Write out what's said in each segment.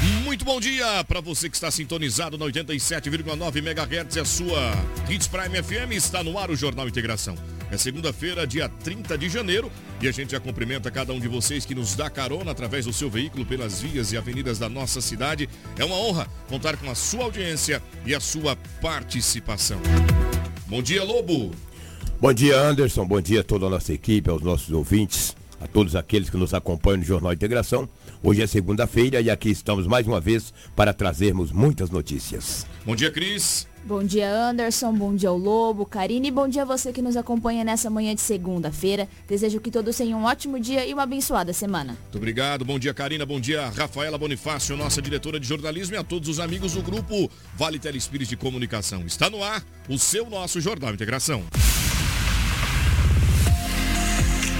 Muito bom dia para você que está sintonizado na 87,9 MHz, a sua Hits Prime FM está no ar o Jornal Integração. É segunda-feira, dia 30 de janeiro, e a gente já cumprimenta cada um de vocês que nos dá carona através do seu veículo pelas vias e avenidas da nossa cidade. É uma honra contar com a sua audiência e a sua participação. Bom dia, Lobo. Bom dia, Anderson. Bom dia a toda a nossa equipe, aos nossos ouvintes, a todos aqueles que nos acompanham no Jornal Integração. Hoje é segunda-feira e aqui estamos mais uma vez para trazermos muitas notícias. Bom dia, Cris. Bom dia, Anderson. Bom dia, o Lobo, Karine. E bom dia a você que nos acompanha nessa manhã de segunda-feira. Desejo que todos tenham um ótimo dia e uma abençoada semana. Muito obrigado. Bom dia, Karina. Bom dia, Rafaela Bonifácio, nossa diretora de jornalismo e a todos os amigos do grupo Vale Telespires de Comunicação. Está no ar o seu nosso Jornal Integração.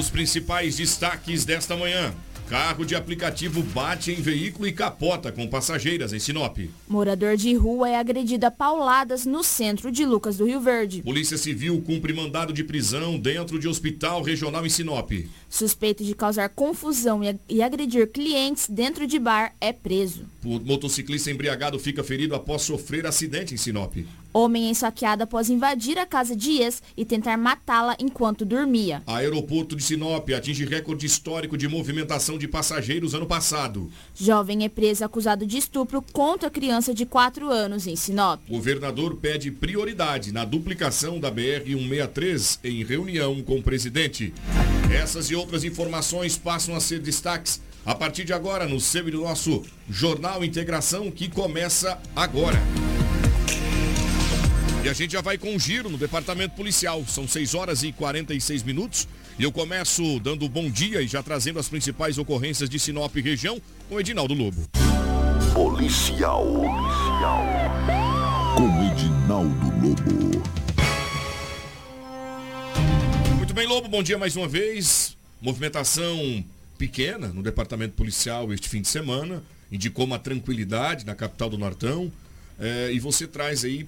Os principais destaques desta manhã. Carro de aplicativo bate em veículo e capota com passageiras em Sinop. Morador de rua é agredido a pauladas no centro de Lucas do Rio Verde. Polícia Civil cumpre mandado de prisão dentro de hospital regional em Sinop. Suspeito de causar confusão e agredir clientes dentro de bar é preso. O motociclista embriagado fica ferido após sofrer acidente em Sinop. Homem é esfaqueado após invadir a casa de ex e tentar matá-la enquanto dormia. Aeroporto de Sinop atinge recorde histórico de movimentação de passageiros ano passado. Jovem é preso acusado de estupro contra criança de 4 anos em Sinop. Governador pede prioridade na duplicação da BR-163 em reunião com o presidente. Essas e outras informações passam a ser destaques a partir de agora no seu e do nosso Jornal Integração que começa agora. E a gente já vai com um giro no departamento policial. São 6 horas e 46 minutos. E eu começo dando bom dia e já trazendo as principais ocorrências de Sinop e região com Edinaldo Lobo. Policial. Policial. Com Edinaldo Lobo. Muito bem, Lobo, bom dia mais uma vez. Movimentação pequena no departamento policial este fim de semana. Indicou uma tranquilidade na capital do Nortão. É, e você traz aí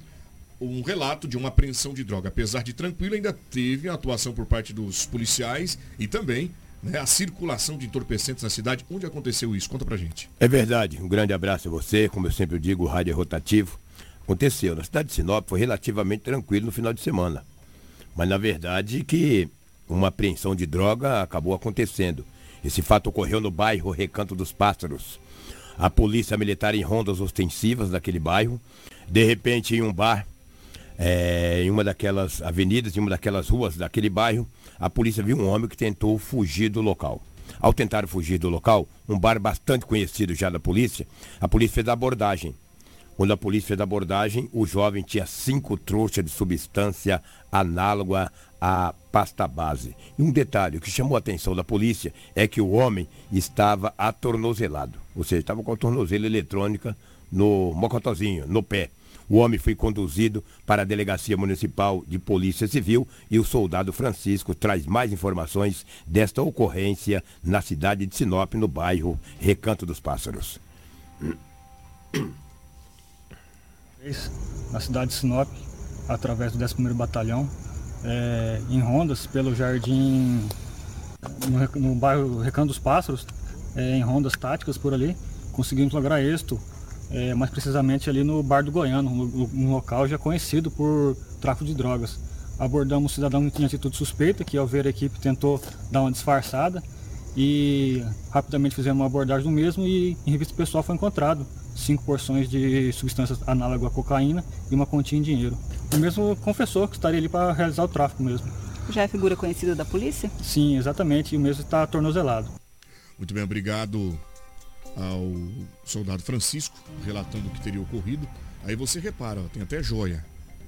um relato de uma apreensão de droga. Apesar de tranquilo, ainda teve a atuação por parte dos policiais e também né, a circulação de entorpecentes na cidade. Onde aconteceu isso? Conta pra gente. É verdade. Um grande abraço a você. Como eu sempre digo, o rádio é rotativo. Aconteceu. Na cidade de Sinop foi relativamente tranquilo no final de semana. Mas na verdade que uma apreensão de droga acabou acontecendo. Esse fato ocorreu no bairro Recanto dos Pássaros. A polícia militar em rondas ostensivas daquele bairro. De repente, em um bar, é, em uma daquelas avenidas, em uma daquelas ruas daquele bairro, a polícia viu um homem que tentou fugir do local. Ao tentar fugir do local, um bar bastante conhecido já da polícia, a polícia fez a abordagem. Quando a polícia fez a abordagem, o jovem tinha cinco trouxas de substância análoga à pasta base. E um detalhe, que chamou a atenção da polícia é que o homem estava atornozelado, ou seja, estava com a tornozela eletrônica no mocotozinho, no pé. O homem foi conduzido para a Delegacia Municipal de Polícia Civil e o soldado Francisco traz mais informações desta ocorrência na cidade de Sinop, no bairro Recanto dos Pássaros. Na cidade de Sinop, através do 11º Batalhão, é, em rondas pelo jardim, no, no bairro Recanto dos Pássaros, é, em rondas táticas por ali, conseguimos lograr êxito é, mais precisamente ali no Bar do Goiano, um, local já conhecido por tráfico de drogas. Abordamos um cidadão que tinha atitude suspeita, que ao ver a equipe tentou dar uma disfarçada e rapidamente fizemos uma abordagem do mesmo e em revista pessoal foi encontrado cinco porções de substâncias análogas à cocaína e uma quantia em dinheiro. O mesmo confessor que estaria ali para realizar o tráfico mesmo. Já é figura conhecida da polícia? Sim, exatamente, e o mesmo está tornozelado. Muito bem, obrigado ao soldado Francisco, relatando o que teria ocorrido. Aí você repara, ó, tem até joia.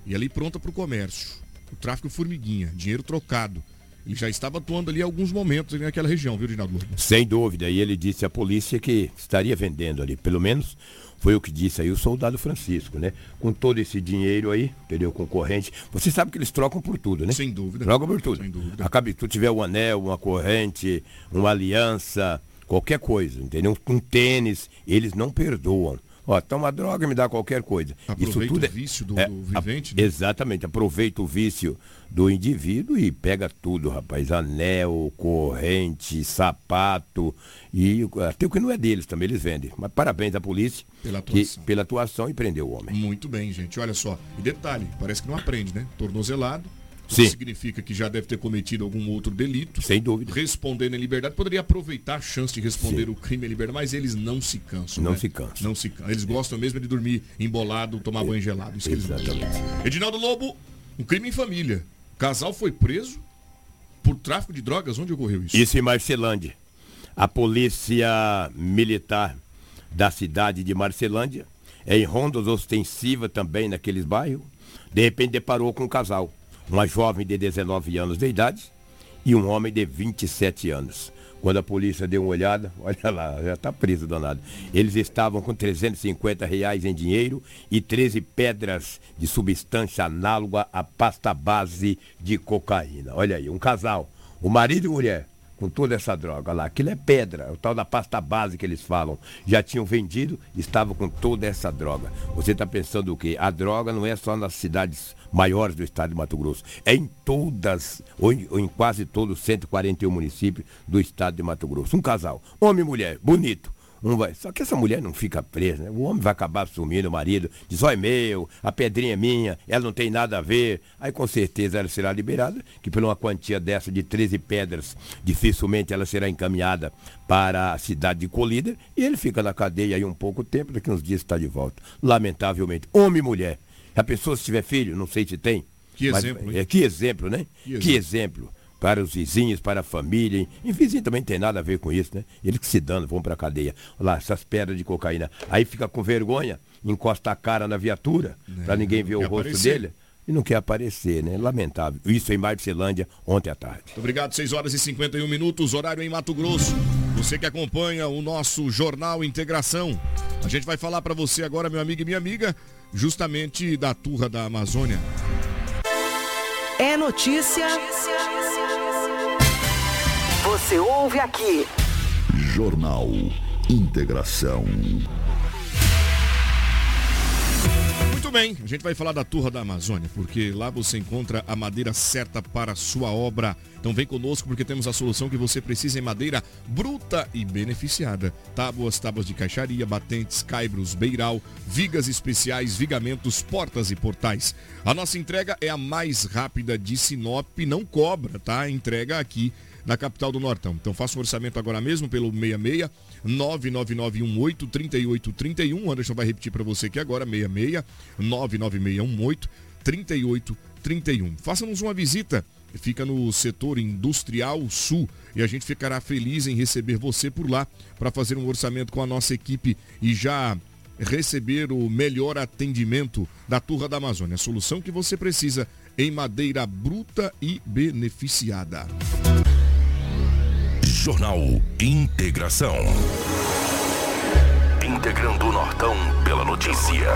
E ali pronta para o comércio. O tráfico formiguinha, dinheiro trocado. Ele já estava atuando ali alguns momentos ali naquela região, viu, Rinaldo? Sem dúvida. E ele disse à polícia que estaria vendendo ali. Pelo menos foi o que disse aí o soldado Francisco, né? Com todo esse dinheiro aí, entendeu? Concorrente. Você sabe que eles trocam por tudo, né? Sem dúvida. Trocam por tudo. Sem dúvida. Acaba se tu tiver um anel, uma corrente, uma aliança, qualquer coisa, entendeu? Um tênis, eles não perdoam. Ó, toma droga, me dá qualquer coisa. Aproveita Isso tudo o vício do, é, do vivente. A, né? Exatamente, aproveita o vício do indivíduo e pega tudo, rapaz. Anel, corrente, sapato e até o que não é deles também eles vendem. Mas parabéns à polícia pela atuação, que, pela atuação e prendeu o homem. Muito bem, gente. Olha só. E detalhe, parece que não aprende, né? Tornozelado Sim. significa que já deve ter cometido algum outro delito. Sem dúvida. Respondendo em liberdade, poderia aproveitar a chance de responder Sim. o crime em liberdade, mas eles não se cansam. Não né? se cansam. Não se cansam. Eles gostam mesmo de dormir embolado, tomar banho gelado. Isso que eles gostam. Exatamente. Edinaldo Lobo, um crime em família. O casal foi preso por tráfico de drogas. Onde ocorreu isso? Isso em Marcelândia. A polícia militar da cidade de Marcelândia, em rondas ostensivas também naqueles bairros, de repente deparou com um casal. Uma jovem de 19 anos de idade e um homem de 27 anos. Quando a polícia deu uma olhada, olha lá, já está preso danado. Eles estavam com 350 reais em dinheiro e 13 pedras de substância análoga à pasta base de cocaína. Olha aí, um casal, o marido e mulher, com toda essa droga lá. Aquilo é pedra, o tal da pasta base que eles falam. Já tinham vendido, estavam com toda essa droga. Você está pensando o quê? A droga não é só nas cidades maiores do estado de Mato Grosso. É em todas, ou em, ou em quase todos os 141 municípios do estado de Mato Grosso. Um casal, homem e mulher, bonito. Um vai. Só que essa mulher não fica presa, né? O homem vai acabar assumindo o marido, diz, ó, é meu, a pedrinha é minha, ela não tem nada a ver. Aí com certeza ela será liberada, que por uma quantia dessa de 13 pedras, dificilmente ela será encaminhada para a cidade de Colíder e ele fica na cadeia aí um pouco tempo, daqui uns dias está de volta. Lamentavelmente, homem e mulher. A pessoa se tiver filho, não sei se tem. Que mas- exemplo, hein? é, que exemplo, né? Que Que exemplo. Para os vizinhos, para a família. E vizinho também não tem nada a ver com isso, né? Eles que se dando, vão para a cadeia. Olha lá, essas pedras de cocaína. Aí fica com vergonha, encosta a cara na viatura, para ninguém ver o rosto aparecer. dele. E não quer aparecer, né? Lamentável. Isso em Marcelândia, ontem à tarde. Muito obrigado, 6 horas e 51 minutos, horário em Mato Grosso. Você que acompanha o nosso Jornal Integração. A gente vai falar para você agora, meu amigo e minha amiga, justamente da Turra da Amazônia. É notícia. Você ouve aqui. Jornal Integração. Muito bem, a gente vai falar da Turra da Amazônia, porque lá você encontra a madeira certa para a sua obra. Então vem conosco porque temos a solução que você precisa em madeira bruta e beneficiada. Tábuas, tábuas de caixaria, batentes, caibros, beiral, vigas especiais, vigamentos, portas e portais. A nossa entrega é a mais rápida de Sinop, não cobra, tá? A entrega aqui na capital do Nortão. Então faça um orçamento agora mesmo pelo 66 99918 3831. Anderson vai repetir para você aqui agora 66 99618 3831. Faça-nos uma visita. Fica no setor industrial sul e a gente ficará feliz em receber você por lá para fazer um orçamento com a nossa equipe e já receber o melhor atendimento da Turra da Amazônia. A solução que você precisa em madeira bruta e beneficiada. Jornal Integração. Integrando o Nortão pela notícia.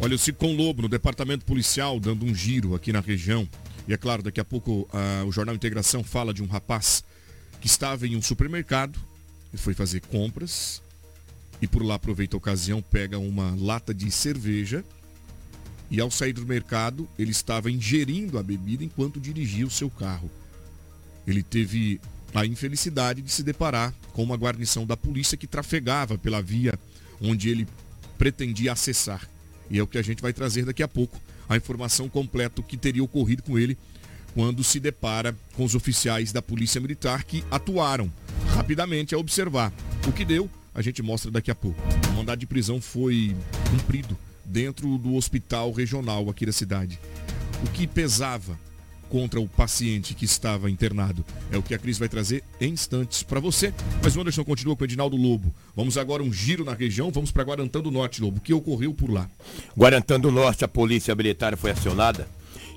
Olha, o Cicom Lobo, no departamento policial, dando um giro aqui na região. E é claro, daqui a pouco ah, o Jornal Integração fala de um rapaz que estava em um supermercado e foi fazer compras. E por lá aproveita a ocasião, pega uma lata de cerveja. E ao sair do mercado, ele estava ingerindo a bebida enquanto dirigia o seu carro. Ele teve a infelicidade de se deparar com uma guarnição da polícia que trafegava pela via onde ele pretendia acessar. E é o que a gente vai trazer daqui a pouco, a informação completa que teria ocorrido com ele quando se depara com os oficiais da Polícia Militar que atuaram rapidamente a observar. O que deu, a gente mostra daqui a pouco. O mandado de prisão foi cumprido dentro do hospital regional aqui da cidade. O que pesava contra o paciente que estava internado. É o que a Cris vai trazer em instantes para você. Mas o Anderson continua com o Edinaldo Lobo. Vamos agora um giro na região, vamos para Guarantã do Norte, Lobo. O que ocorreu por lá? Guarantã do Norte, a polícia militar foi acionada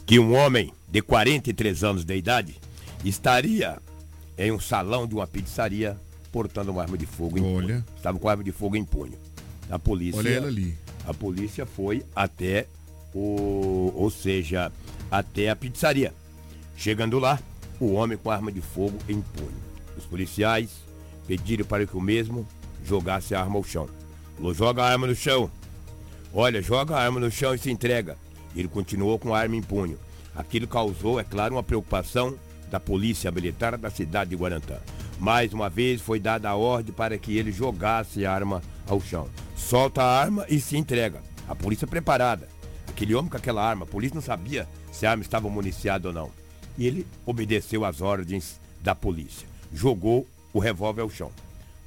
que um homem de 43 anos de idade estaria em um salão de uma pizzaria portando uma arma de fogo em Olha. punho. Estava com arma de fogo em punho. A polícia, Olha ela ali. A polícia foi até o, ou seja, até a pizzaria. Chegando lá, o homem com arma de fogo em punho. Os policiais pediram para que o mesmo jogasse a arma ao chão. Falou, joga a arma no chão. Olha, joga a arma no chão e se entrega. Ele continuou com a arma em punho. Aquilo causou, é claro, uma preocupação da polícia militar da cidade de Guarantã. Mais uma vez foi dada a ordem para que ele jogasse a arma ao chão. Solta a arma e se entrega. A polícia preparada. Aquele homem com aquela arma, a polícia não sabia se a arma estava municiada ou não. E ele obedeceu às ordens da polícia. Jogou o revólver ao chão.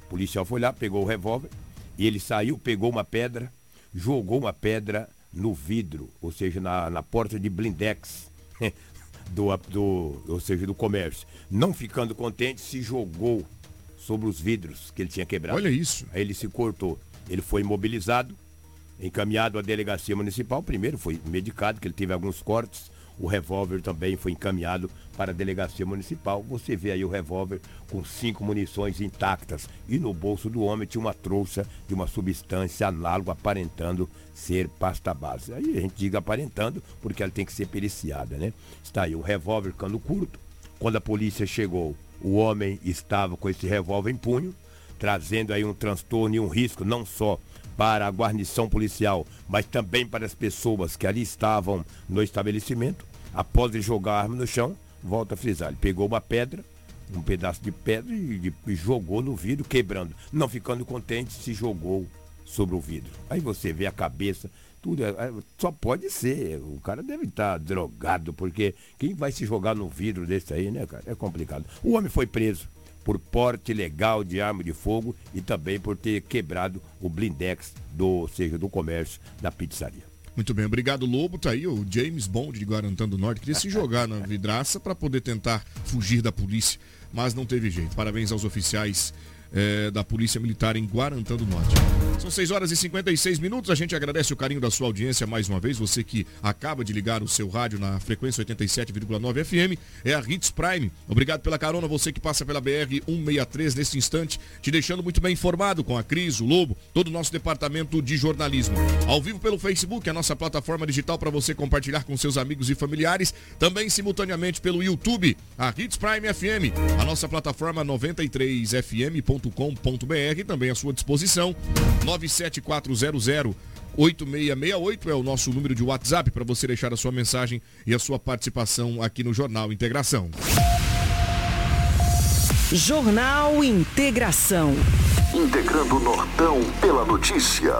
O policial foi lá, pegou o revólver e ele saiu, pegou uma pedra, jogou uma pedra no vidro, ou seja, na, na porta de blindex do, do, ou seja, do comércio. Não ficando contente, se jogou sobre os vidros que ele tinha quebrado. Olha isso. Aí ele se cortou. Ele foi imobilizado, encaminhado à delegacia municipal. Primeiro foi medicado, que ele teve alguns cortes. O revólver também foi encaminhado para a delegacia municipal. Você vê aí o revólver com cinco munições intactas. E no bolso do homem tinha uma trouxa de uma substância análoga aparentando ser pasta base. Aí a gente diga aparentando porque ela tem que ser periciada, né? Está aí o revólver cano curto. Quando a polícia chegou, o homem estava com esse revólver em punho, trazendo aí um transtorno e um risco não só para a guarnição policial, mas também para as pessoas que ali estavam no estabelecimento. Após ele jogar a arma no chão, volta a frisar, ele pegou uma pedra, um pedaço de pedra e, e jogou no vidro, quebrando. Não ficando contente, se jogou sobre o vidro. Aí você vê a cabeça, tudo. é- é- Só pode ser. O cara deve estar drogado, porque quem vai se jogar no vidro desse aí, né, cara? É complicado. O homem foi preso por porte ilegal de arma de fogo e também por ter quebrado o blindex do, ou seja, do comércio da pizzaria. Muito bem, obrigado Lobo. Tá aí o James Bond de Guarantã do Norte. Queria se jogar na vidraça para poder tentar fugir da polícia, mas não teve jeito. Parabéns aos oficiais eh, da Polícia Militar em Guarantã do Norte. São 6 horas e 56 minutos. A gente agradece o carinho da sua audiência mais uma vez. Você que acaba de ligar o seu rádio na frequência 87,9 FM. É a Hits Prime. Obrigado pela carona. Você que passa pela BR 163 neste instante, te deixando muito bem informado com a Cris, o Lobo, todo o nosso departamento de jornalismo. Ao vivo pelo Facebook, a nossa plataforma digital para você compartilhar com seus amigos e familiares. Também simultaneamente pelo YouTube, a Hits Prime FM, a nossa plataforma 93fm.com.br, também à sua disposição. 97400 8668 é o nosso número de WhatsApp para você deixar a sua mensagem e a sua participação aqui no Jornal Integração. Jornal Integração. Integrando o Nortão pela notícia.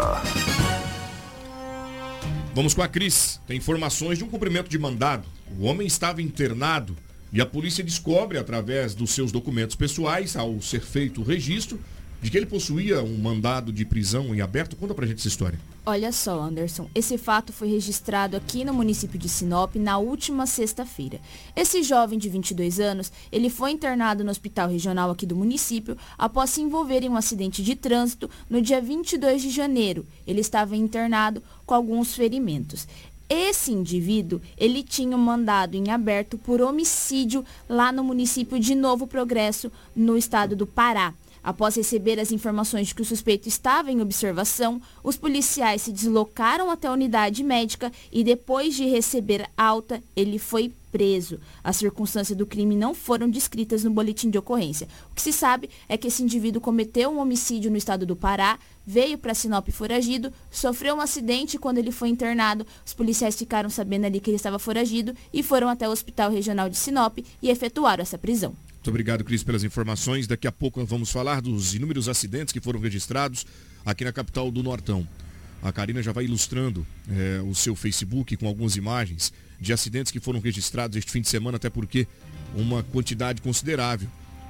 Vamos com a Cris. Tem informações de um cumprimento de mandado. O homem estava internado e a polícia descobre, através dos seus documentos pessoais, ao ser feito o registro, de que ele possuía um mandado de prisão em aberto. Conta pra gente essa história. Olha só, Anderson, esse fato foi registrado aqui no município de Sinop na última sexta-feira. Esse jovem de 22 anos, ele foi internado no hospital regional aqui do município após se envolver em um acidente de trânsito no dia 22 de janeiro. Ele estava internado com alguns ferimentos. Esse indivíduo, ele tinha um mandado em aberto por homicídio lá no município de Novo Progresso, no estado do Pará. Após receber as informações de que o suspeito estava em observação, os policiais se deslocaram até a unidade médica e depois de receber alta, ele foi preso. As circunstâncias do crime não foram descritas no boletim de ocorrência. O que se sabe é que esse indivíduo cometeu um homicídio no estado do Pará, veio para Sinop foragido, sofreu um acidente quando ele foi internado. Os policiais ficaram sabendo ali que ele estava foragido e foram até o Hospital Regional de Sinop e efetuaram essa prisão. Muito obrigado, Cris, pelas informações. Daqui a pouco vamos falar dos inúmeros acidentes que foram registrados aqui na capital do Nortão. A Karina já vai ilustrando eh, o seu Facebook com algumas imagens de acidentes que foram registrados este fim de semana, até porque uma quantidade considerável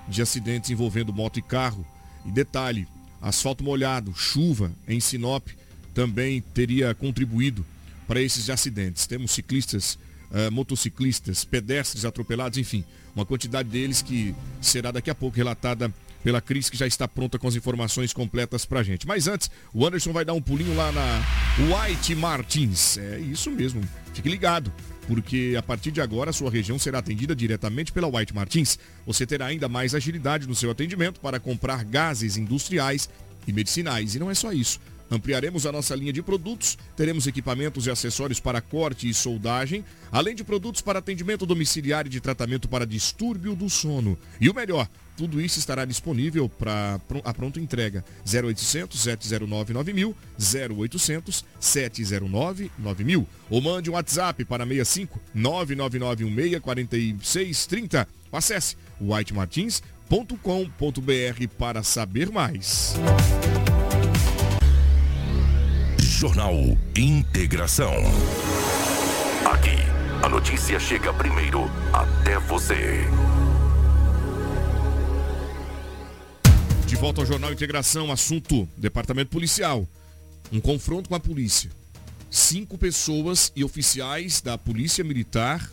de acidentes envolvendo moto e carro. E detalhe, asfalto molhado, chuva em Sinop também teria contribuído para esses acidentes. Temos ciclistas, uh, motociclistas, pedestres atropelados, enfim, uma quantidade deles que será daqui a pouco relatada pela Cris, que já está pronta com as informações completas pra gente. Mas antes, o Anderson vai dar um pulinho lá na White Martins. É isso mesmo, fique ligado, porque a partir de agora a sua região será atendida diretamente pela White Martins. Você terá ainda mais agilidade no seu atendimento para comprar gases industriais e medicinais. E não é só isso. Ampliaremos a nossa linha de produtos, teremos equipamentos e acessórios para corte e soldagem, além de produtos para atendimento domiciliar e de tratamento para distúrbio do sono. E o melhor, tudo isso estará disponível para a pronta entrega. 0800 709 9000, 0800 709 9000. Ou mande um WhatsApp para 65 99916 4630. Acesse whitemartins.com.br para saber mais. Jornal Integração. Aqui, a notícia chega primeiro até você. De volta ao Jornal Integração, assunto Departamento Policial. Um confronto com a polícia. Cinco pessoas e oficiais da Polícia Militar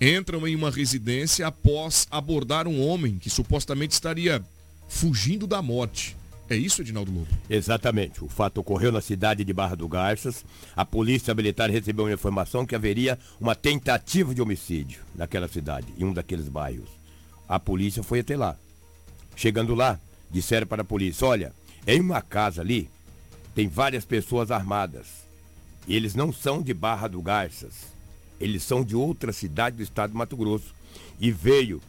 entram em uma residência após abordar um homem que supostamente estaria fugindo da morte. É isso, Edinaldo Lobo? Exatamente. O fato ocorreu na cidade de Barra do Garças. A polícia militar recebeu uma informação que haveria uma tentativa de homicídio naquela cidade, em um daqueles bairros. A polícia foi até lá. Chegando lá, disseram para a polícia: olha, em uma casa ali tem várias pessoas armadas. Eles não são de Barra do Garças. Eles são de outra cidade do estado de Mato Grosso. E veio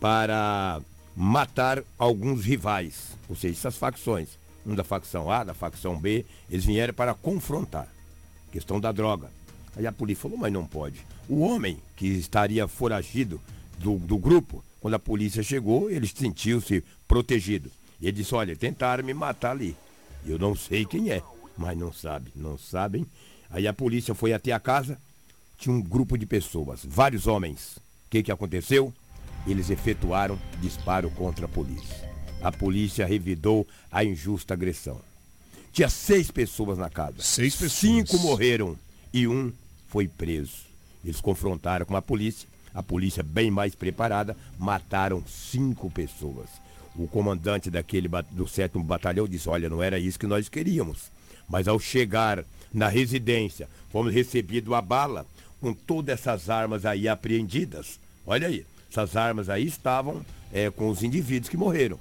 para matar alguns rivais, ou seja, essas facções, um da facção A, da facção B, eles vieram para confrontar. Questão da droga. Aí a polícia falou, mas não pode. O homem que estaria foragido do, do grupo, quando a polícia chegou, ele sentiu-se protegido. E ele disse, olha, tentaram me matar ali. Eu não sei quem é, mas não sabe, não sabem. Aí a polícia foi até a casa, tinha um grupo de pessoas, vários homens. O que, que aconteceu? Eles efetuaram disparo contra a polícia. A polícia revidou a injusta agressão. Tinha seis pessoas na casa. Seis pessoas. Cinco morreram e um foi preso. Eles confrontaram com a polícia. A polícia, bem mais preparada, mataram cinco pessoas. O comandante daquele do sétimo batalhão disse: Olha, não era isso que nós queríamos. Mas ao chegar na residência, fomos recebidos a bala com todas essas armas aí apreendidas. Olha aí. Essas armas aí estavam é, com os indivíduos que morreram.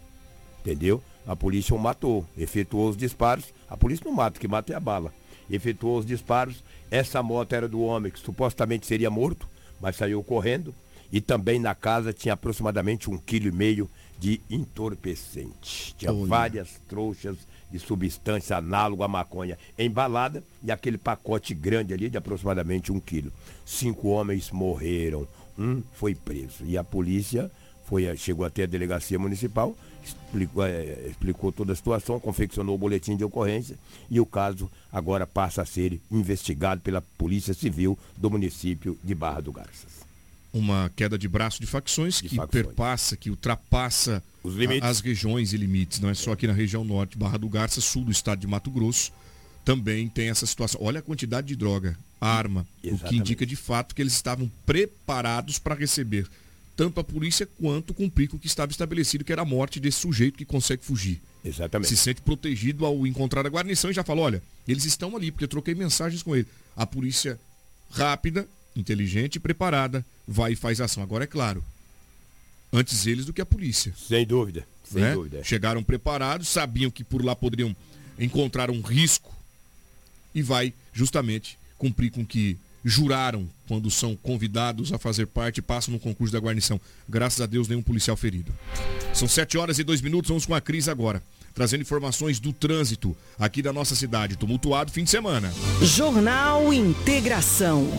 Entendeu? A polícia o matou, efetuou os disparos. A polícia não mata, o que mata é a bala. Efetuou os disparos. Essa moto era do homem que supostamente seria morto, mas saiu correndo. E também na casa tinha aproximadamente um quilo e meio de entorpecente. Tinha Olha. várias trouxas de substância análoga à maconha embalada e aquele pacote grande ali de aproximadamente um quilo. Cinco homens morreram, um foi preso. E a polícia foi, chegou até a delegacia municipal, explicou, é, explicou toda a situação, confeccionou o boletim de ocorrência e o caso agora passa a ser investigado pela Polícia Civil do município de Barra do Garças. Uma queda de braço de facções de que facções. perpassa, que ultrapassa as regiões e limites. Não é só aqui na região norte, Barra do Garça, sul do estado de Mato Grosso, também tem essa situação. Olha a quantidade de droga arma, Exatamente. o que indica de fato que eles estavam preparados para receber tanto a polícia quanto cumprir com o que estava estabelecido, que era a morte desse sujeito que consegue fugir. Exatamente. Se sente protegido ao encontrar a guarnição e já fala, olha, eles estão ali, porque eu troquei mensagens com ele. A polícia rápida, inteligente e preparada vai e faz ação. Agora é claro, antes eles do que a polícia. Sem dúvida, sem né? dúvida. Chegaram preparados, sabiam que por lá poderiam encontrar um risco e vai justamente cumprir com que juraram quando são convidados a fazer parte e passam no concurso da guarnição. Graças a Deus, nenhum policial ferido. São sete horas e dois minutos, vamos com a crise agora. Trazendo informações do trânsito aqui da nossa cidade. Tumultuado fim de semana. Jornal Integração.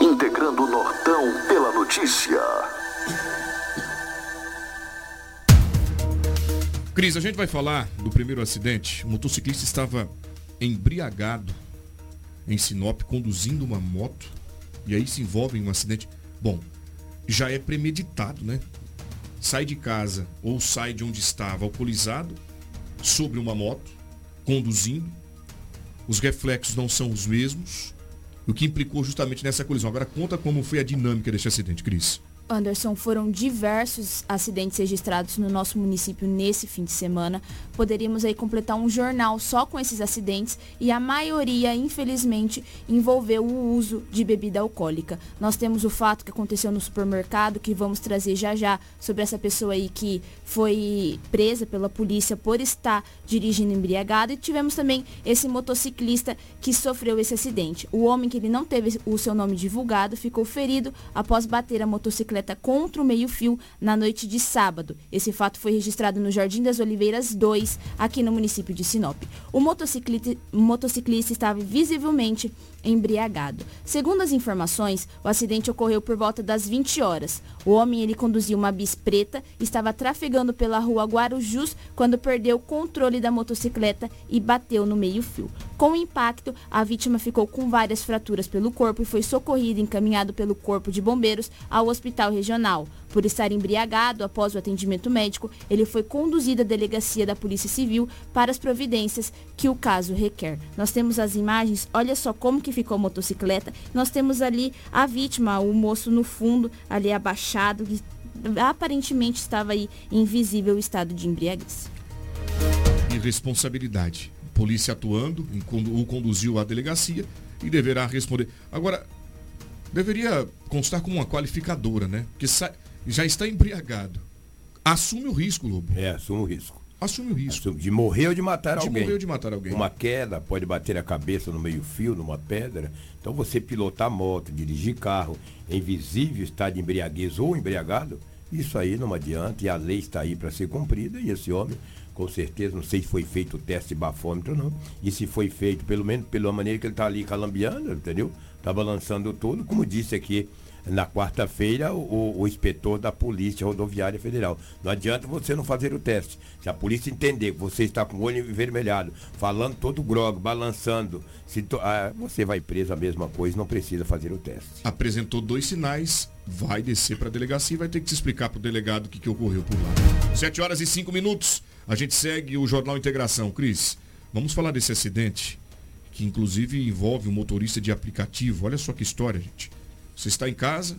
Integrando o Nortão pela notícia. Cris, a gente vai falar do primeiro acidente. O motociclista estava embriagado em Sinop conduzindo uma moto e aí se envolve em um acidente, bom, já é premeditado, né? Sai de casa ou sai de onde estava alcoolizado, sobre uma moto, conduzindo, os reflexos não são os mesmos, o que implicou justamente nessa colisão. Agora conta como foi a dinâmica desse acidente, Cris. Anderson, foram diversos acidentes registrados no nosso município nesse fim de semana. Poderíamos aí completar um jornal só com esses acidentes e a maioria, infelizmente, envolveu o uso de bebida alcoólica. Nós temos o fato que aconteceu no supermercado, que vamos trazer já já sobre essa pessoa aí que foi presa pela polícia por estar dirigindo embriagado e tivemos também esse motociclista que sofreu esse acidente. O homem que ele não teve o seu nome divulgado ficou ferido após bater a motocicleta bicicleta contra o meio-fio na noite de sábado. Esse fato foi registrado no Jardim das Oliveiras 2, aqui no município de Sinop. O motociclista, motociclista estava visivelmente embriagado. Segundo as informações, o acidente ocorreu por volta das 20 horas. O homem ele conduzia uma bis preta, estava trafegando pela rua Guarujus quando perdeu o controle da motocicleta e bateu no meio-fio. Com o impacto, a vítima ficou com várias fraturas pelo corpo e foi socorrida e encaminhado pelo corpo de bombeiros ao hospital regional. Por estar embriagado após o atendimento médico, ele foi conduzido à delegacia da Polícia Civil para as providências que o caso requer. Nós temos as imagens, olha só como que ficou a motocicleta. Nós temos ali a vítima, o moço no fundo, ali abaixado, que aparentemente estava aí em invisível estado de embriaguez. Irresponsabilidade. Polícia atuando, o conduziu à delegacia e deverá responder. Agora, deveria constar como uma qualificadora, né? Porque já está embriagado. Assume o risco, Lobo. É, assume o risco. Assume o risco. Assume, de morrer ou de matar de alguém. De morrer ou de matar alguém. Uma queda, pode bater a cabeça no meio-fio, numa pedra. Então você pilotar moto, dirigir carro em visível estado de embriaguez ou embriagado, isso aí não adianta e a lei está aí para ser cumprida e esse homem, com certeza, não sei se foi feito o teste de bafômetro ou não, e se foi feito, pelo menos pela maneira que ele está ali calambiando, entendeu? Está balançando tudo, como disse aqui na quarta-feira o, o, inspetor da Polícia Rodoviária Federal. Não adianta você não fazer o teste. Se a polícia entender que você está com o olho envermelhado, falando todo grog, balançando, to... ah, você vai preso a mesma coisa, não precisa fazer o teste. Apresentou dois sinais, vai descer para a delegacia e vai ter que te explicar para o delegado o que, que ocorreu por lá. Sete horas e cinco minutos. A gente segue o Jornal Integração. Cris, vamos falar desse acidente que inclusive envolve um motorista de aplicativo. Olha só que história, gente. Você está em casa,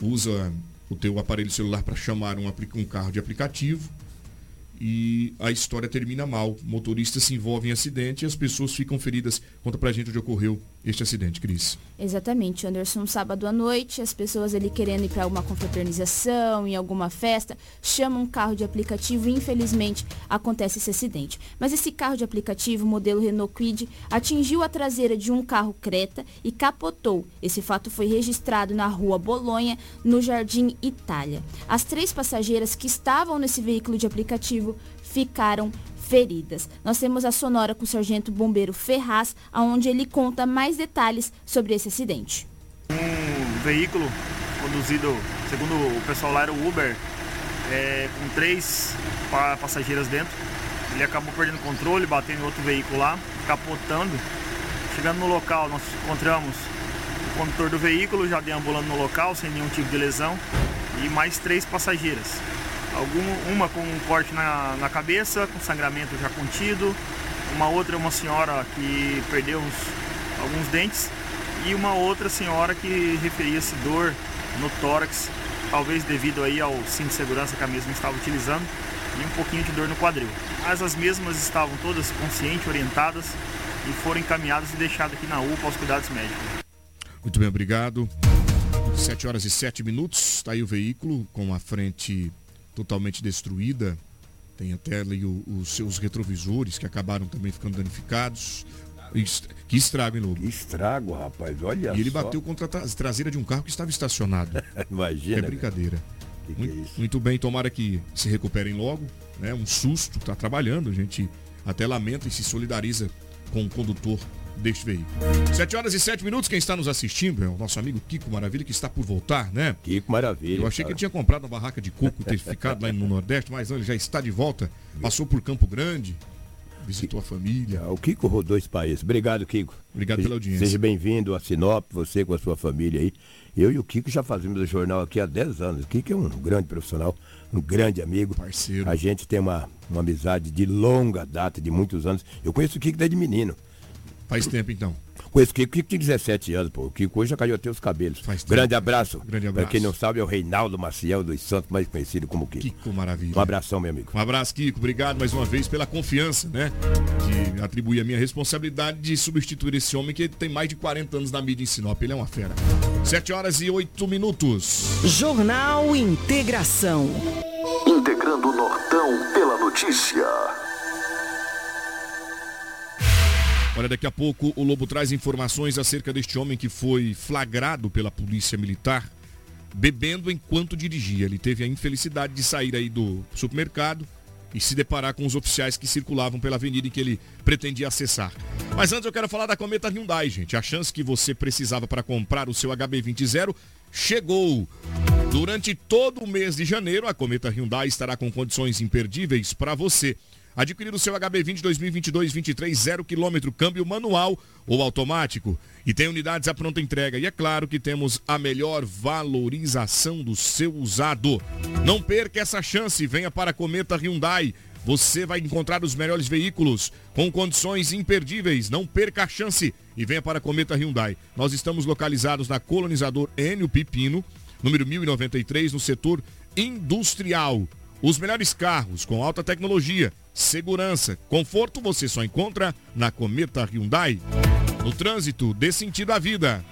usa o teu aparelho celular para chamar um, um carro de aplicativo e a história termina mal. Motorista se envolve em acidente e as pessoas ficam feridas. Conta pra gente onde ocorreu este acidente, Cris. Exatamente, Anderson. Sábado à noite, as pessoas ali querendo ir para alguma confraternização, em alguma festa, chamam um carro de aplicativo e infelizmente acontece esse acidente. Mas esse carro de aplicativo, modelo Renault Kwid, atingiu a traseira de um carro Creta e capotou. Esse fato foi registrado na rua Bolonha, no Jardim Itália. As três passageiras que estavam nesse veículo de aplicativo ficaram feridas. Nós temos a sonora com o sargento bombeiro Ferraz, onde ele conta mais detalhes sobre esse acidente. Um veículo conduzido, segundo o pessoal lá, era o Uber, é, com três passageiras dentro. Ele acabou perdendo controle, batendo em outro veículo lá, capotando. Chegando no local, nós encontramos o condutor do veículo já deambulando no local, sem nenhum tipo de lesão, e mais três passageiras. Alguma, uma com um corte na, na cabeça, com sangramento já contido, uma outra é uma senhora que perdeu uns, alguns dentes e uma outra senhora que referia-se dor no tórax, talvez devido aí ao cinto de segurança que a mesma estava utilizando e um pouquinho de dor no quadril. Mas as mesmas estavam todas conscientes, orientadas e foram encaminhadas e deixadas aqui na UPA aos cuidados médicos. Muito bem, obrigado. 7 horas e 7 minutos, está aí o veículo com a frente totalmente destruída. Tem até ali o, os seus retrovisores que acabaram também ficando danificados. Que estrago, hein, Lobo? Que estrago, rapaz, olha E ele só. bateu contra a traseira de um carro que estava estacionado. Imagina. É brincadeira. Que muito, que é muito, bem, tomara que se recuperem logo. Né? Um susto, está trabalhando. A gente até lamenta e se solidariza com o condutor deste veículo. 7 horas e 7 minutos, quem está nos assistindo é o nosso amigo Kiko Maravilha, que está por voltar, né? Kiko Maravilha. Eu achei cara. que ele tinha comprado uma barraca de coco e ter ficado lá no Nordeste, mas não, ele já está de volta. Passou por Campo Grande. visitou a família. O Kiko rodou esse país. Obrigado, Kiko. Obrigado seja, pela audiência. Seja bem-vindo a Sinop, você com a sua família aí. Eu e o Kiko já fazemos o jornal aqui há 10 anos. O Kiko é um grande profissional, um grande amigo. Parceiro. A gente tem uma, uma amizade de longa data, de muitos anos. Eu conheço o Kiko desde menino. Faz tempo então. Conheço o Kiko, o Kiko tinha 17 anos, pô. O Kiko hoje já caiu até os cabelos. Faz Grande tempo. abraço. Grande abraço. Pra quem não sabe, é o Reinaldo Maciel dos Santos, mais conhecido como Kiko. Kiko maravilha. Um abração, meu amigo. Um abraço, Kiko. Obrigado mais uma vez pela confiança, né? De atribuir a minha responsabilidade de substituir esse homem que tem mais de 40 anos na mídia em Sinop. Ele é uma fera. 7 horas e 8 minutos. Jornal Integração. Integrando o Nortão pela notícia. Olha, daqui a pouco o Lobo traz informações acerca deste homem que foi flagrado pela polícia militar bebendo enquanto dirigia. Ele teve a infelicidade de sair aí do supermercado e se deparar com os oficiais que circulavam pela avenida em que ele pretendia acessar. Mas antes eu quero falar da Cometa Hyundai, gente. A chance que você precisava para comprar o seu HB20 Zero chegou. Durante todo o mês de janeiro, a Cometa Hyundai estará com condições imperdíveis para você. Adquirir o seu HB20 2022-23 zero quilômetro, câmbio manual ou automático. E tem unidades à pronta entrega. E é claro que temos a melhor valorização do seu usado. Não perca essa chance. Venha para a Cometa Hyundai. Você vai encontrar os melhores veículos com condições imperdíveis. Não perca a chance e venha para a Cometa Hyundai. Nós estamos localizados na Colonizador Enio Pipino, número 1093, no setor industrial. Os melhores carros com alta tecnologia, segurança, conforto você só encontra na Cometa Hyundai. No trânsito, dê sentido à vida.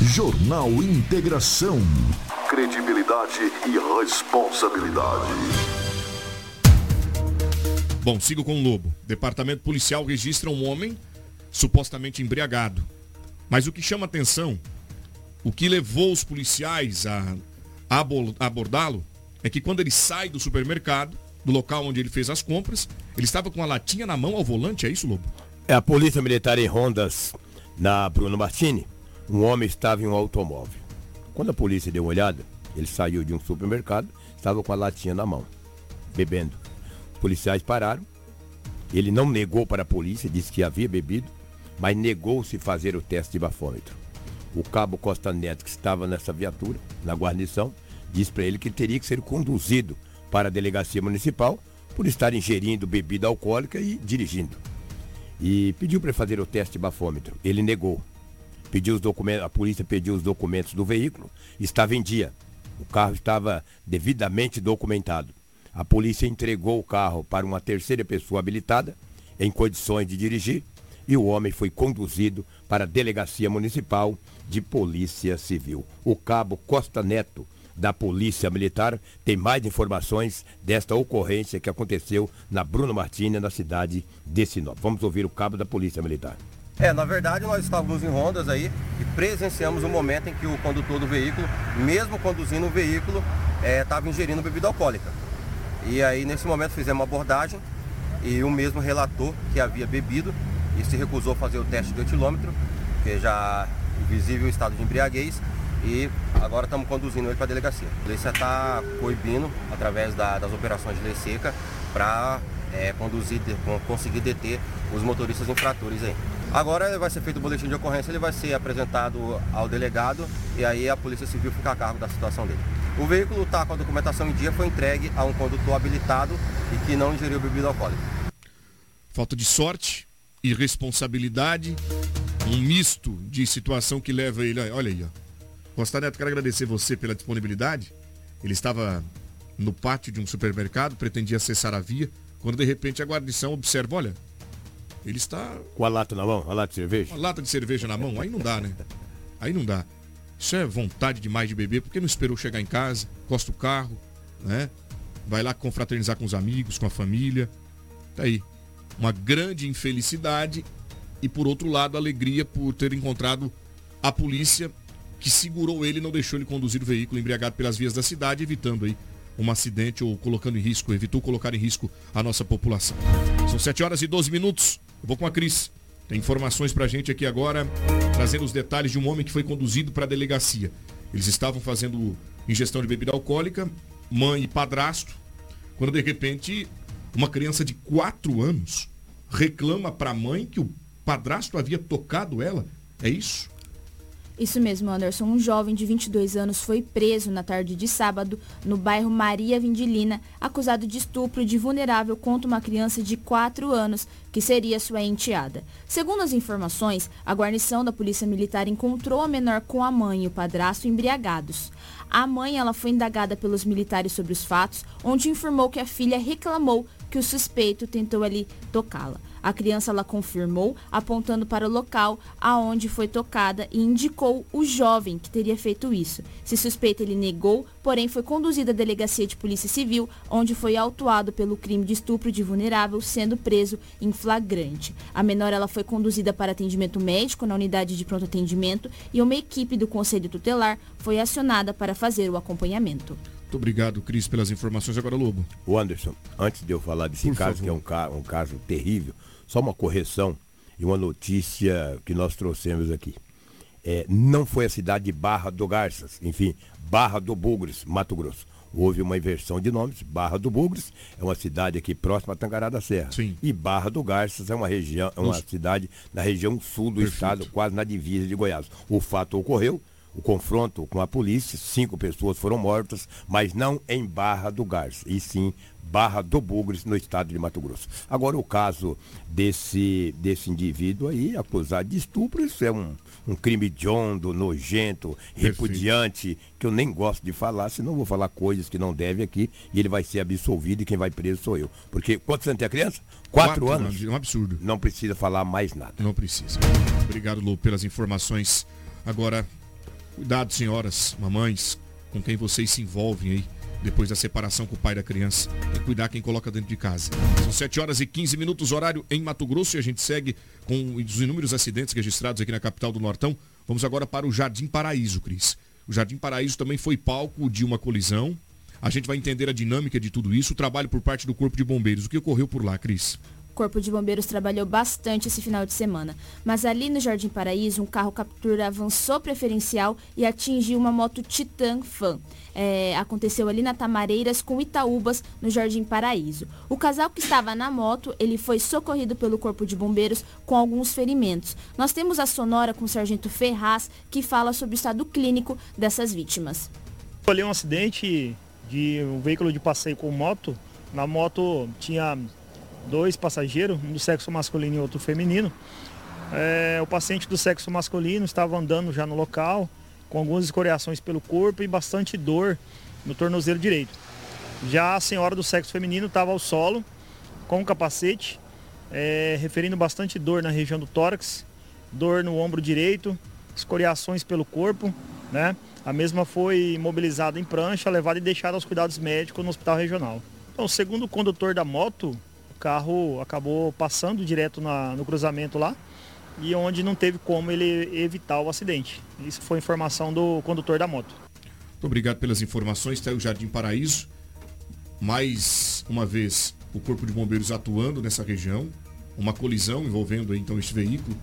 Jornal Integração. Credibilidade e responsabilidade. Bom, sigo com o Lobo. Departamento policial registra um homem supostamente embriagado. Mas o que chama atenção, o que levou os policiais a abordá-lo, é que quando ele sai do supermercado, do local onde ele fez as compras, ele estava com a latinha na mão ao volante, é isso, Lobo? É a polícia militar em rondas na Bruno Martini. Um homem estava em um automóvel. Quando a polícia deu uma olhada, ele saiu de um supermercado, estava com a latinha na mão, bebendo. Os policiais pararam. Ele não negou para a polícia, disse que havia bebido, mas negou-se fazer o teste de bafômetro. O cabo Costa Neto, que estava nessa viatura, na guarnição, disse para ele que teria que ser conduzido para a delegacia municipal por estar ingerindo bebida alcoólica e dirigindo. E pediu para fazer o teste de bafômetro. Ele negou. Pediu os documentos, a polícia pediu os documentos do veículo, estava em dia. O carro estava devidamente documentado. A polícia entregou o carro para uma terceira pessoa habilitada, em condições de dirigir, e o homem foi conduzido para a delegacia municipal de polícia civil. O cabo Costa Neto, da Polícia Militar, tem mais informações desta ocorrência que aconteceu na Bruno Martins, na cidade de Sinop. Vamos ouvir o cabo da Polícia Militar. É, na verdade nós estávamos em rondas aí e presenciamos o momento em que o condutor do veículo, mesmo conduzindo o veículo, estava ingerindo bebida alcoólica. E aí nesse momento fizemos uma abordagem e o mesmo relatou que havia bebido e se recusou a fazer o teste de etilômetro, que já visível estado de embriaguez e agora estamos conduzindo ele para a delegacia. A polícia está coibindo através da, das operações de lei seca para é, conduzir, conseguir deter os motoristas infratores aí. Agora vai ser feito o boletim de ocorrência, ele vai ser apresentado ao delegado e aí a Polícia Civil fica a cargo da situação dele. O veículo está com a documentação em dia, foi entregue a um condutor habilitado e que não ingeriu bebida alcoólica. Falta de sorte, irresponsabilidade, um misto de situação que leva ele. Olha aí, ó. Costa Neto, quero agradecer você pela disponibilidade. Ele estava no pátio de um supermercado, pretendia acessar a via, quando de repente a guarnição observa, olha, ele está. Com a lata na mão, a lata de cerveja? Uma lata de cerveja na mão, aí não dá, né? Aí não dá. Isso é vontade demais de beber, porque não esperou chegar em casa, costa o carro, né? Vai lá confraternizar com os amigos, com a família. Tá aí. Uma grande infelicidade e por outro lado, alegria por ter encontrado a polícia que segurou ele e não deixou ele conduzir o veículo embriagado pelas vias da cidade, evitando aí um acidente ou colocando em risco, evitou colocar em risco a nossa população. São 7 horas e 12 minutos. Eu vou com a Cris. Tem informações pra gente aqui agora, trazendo os detalhes de um homem que foi conduzido para a delegacia. Eles estavam fazendo ingestão de bebida alcoólica, mãe e padrasto, quando de repente Uma criança de 4 anos reclama para a mãe que o padrasto havia tocado ela. É isso? Isso mesmo, Anderson. Um jovem de 22 anos foi preso na tarde de sábado no bairro Maria Vindilina, acusado de estupro de vulnerável contra uma criança de 4 anos, que seria sua enteada. Segundo as informações, a guarnição da Polícia Militar encontrou a menor com a mãe e o padrasto embriagados. A mãe ela foi indagada pelos militares sobre os fatos, onde informou que a filha reclamou que o suspeito tentou ali tocá-la. A criança ela confirmou, apontando para o local aonde foi tocada e indicou o jovem que teria feito isso. Se suspeito ele negou, porém foi conduzido à delegacia de polícia civil, onde foi autuado pelo crime de estupro de vulnerável, sendo preso em flagrante. A menor ela foi conduzida para atendimento médico na unidade de pronto atendimento e uma equipe do conselho tutelar foi acionada para fazer o acompanhamento. Muito obrigado, Cris, pelas informações. Agora, Lobo. O Anderson, antes de eu falar desse Por caso, favor. que é um, ca um caso terrível, só uma correção e uma notícia que nós trouxemos aqui. É, não foi a cidade de Barra do Garças, enfim, Barra do Bugres, Mato Grosso. Houve uma inversão de nomes. Barra do Bugres é uma cidade aqui próxima a Tangará da Serra. Sim. E Barra do Garças é uma região, é uma Nossa. cidade na região sul do Perfeito. estado, quase na divisa de Goiás. O fato ocorreu, o confronto com a polícia, cinco pessoas foram mortas, mas não em Barra do Garças, e sim Barra do Bugres, no estado de Mato Grosso. Agora, o caso desse, desse indivíduo aí, acusado de estupro, isso é um, um crime hediondo, nojento, repudiante, que eu nem gosto de falar, senão vou falar coisas que não deve aqui e ele vai ser absolvido e quem vai preso sou eu. Porque quantos anos tem a criança? Quatro, Quatro anos. anos. É um absurdo. Não precisa falar mais nada. Não precisa. Obrigado, Lu, pelas informações. Agora, cuidado, senhoras, mamães, com quem vocês se envolvem aí depois da separação com o pai da criança. Tem que cuidar quem coloca dentro de casa. São 7 horas e 15 minutos, horário em Mato Grosso, e a gente segue com os inúmeros acidentes registrados aqui na capital do Nortão. Vamos agora para o Jardim Paraíso, Cris. O Jardim Paraíso também foi palco de uma colisão. A gente vai entender a dinâmica de tudo isso, o trabalho por parte do Corpo de Bombeiros. O que ocorreu por lá, Cris? Corpo de Bombeiros trabalhou bastante esse final de semana, mas ali no Jardim Paraíso, um carro captura avançou preferencial e atingiu uma moto Titan Fan. É, aconteceu ali na Tamareiras com Itaúbas, no Jardim Paraíso. O casal que estava na moto, ele foi socorrido pelo Corpo de Bombeiros com alguns ferimentos. Nós temos a sonora com o Sargento Ferraz, que fala sobre o estado clínico dessas vítimas. Ali um acidente de um veículo de passeio com moto. Na moto tinha dois passageiros, um do sexo masculino e outro feminino. É, o paciente do sexo masculino estava andando já no local, com algumas escoriações pelo corpo e bastante dor no tornozelo direito. Já a senhora do sexo feminino estava ao solo, com o capacete, é, referindo bastante dor na região do tórax, dor no ombro direito, escoriações pelo corpo, né? A mesma foi imobilizada em prancha, levada e deixada aos cuidados médicos no hospital regional. Então, segundo o condutor da moto, carro acabou passando direto na, no cruzamento lá e onde não teve como ele evitar o acidente. Isso foi informação do condutor da moto. Muito obrigado pelas informações, está o Jardim Paraíso. Mais uma vez, o Corpo de Bombeiros atuando nessa região, uma colisão envolvendo então este veículo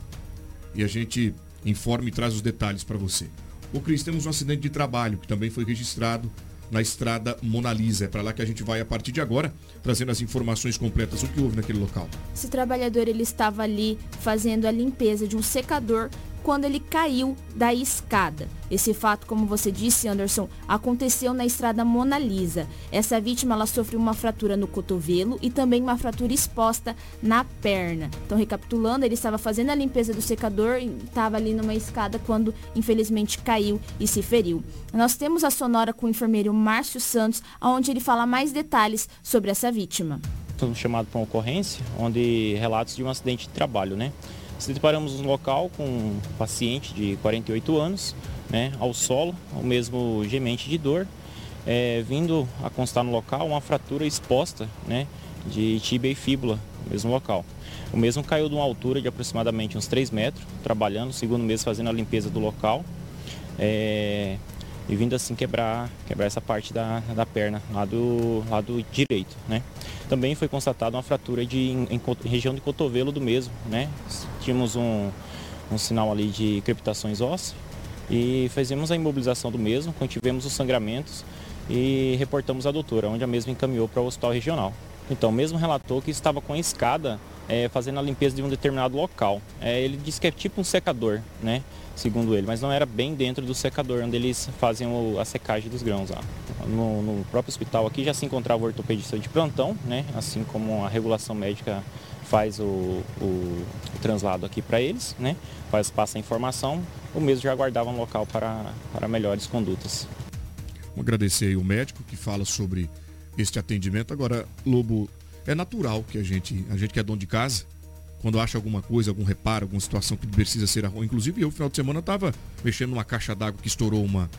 e a gente informa e traz os detalhes para você. O Cris, temos um acidente de trabalho que também foi registrado na estrada Mona Lisa. É para lá que a gente vai a partir de agora, trazendo as informações completas. O que houve naquele local? Esse trabalhador ele estava ali fazendo a limpeza de um secador quando ele caiu da escada. Esse fato, como você disse, Anderson, aconteceu na estrada Mona Lisa. Essa vítima ela sofreu uma fratura no cotovelo e também uma fratura exposta na perna. Então, recapitulando, ele estava fazendo a limpeza do secador e estava ali numa escada quando, infelizmente, caiu e se feriu. Nós temos a sonora com o enfermeiro Márcio Santos, onde ele fala mais detalhes sobre essa vítima. Fomos chamados para uma ocorrência, onde relatos de um acidente de trabalho, né? Se deparamos no local com um paciente de 48 anos, né, ao solo, o mesmo gemente de dor, é, vindo a constar no local uma fratura exposta né, de tíbia e fíbula no mesmo local. O mesmo caiu de uma altura de aproximadamente uns 3 metros, trabalhando, segundo mês fazendo a limpeza do local. É, e vindo assim quebrar, quebrar essa parte da, da perna, lá do lado direito, né? Também foi constatada uma fratura de, em, em, região de cotovelo do mesmo, né? Tínhamos um, um sinal ali de crepitações ósseas e fizemos a imobilização do mesmo, contivemos os sangramentos e reportamos à doutora, onde a mesma encaminhou para o hospital regional. Então, mesmo relatou que estava com a escada é, fazendo a limpeza de um determinado local. É, ele disse que é tipo um secador, né? Segundo ele, mas não era bem dentro do secador onde eles fazem o, a secagem dos grãos lá. No, no, próprio hospital aqui já se encontrava o ortopedista de plantão, né? Assim como a regulação médica faz o, o, o translado aqui para eles, né? Faz, passa a informação, o mesmo já aguardava um local para, para melhores condutas. Vamos agradecer aí o médico que fala sobre este atendimento. Agora, Lobo, é natural que a gente, a gente que é dono de casa, quando acha alguma coisa, algum reparo, alguma situação que precisa ser arrumada. Inclusive, eu, no final de semana, estava mexendo numa caixa d'água que estourou uma.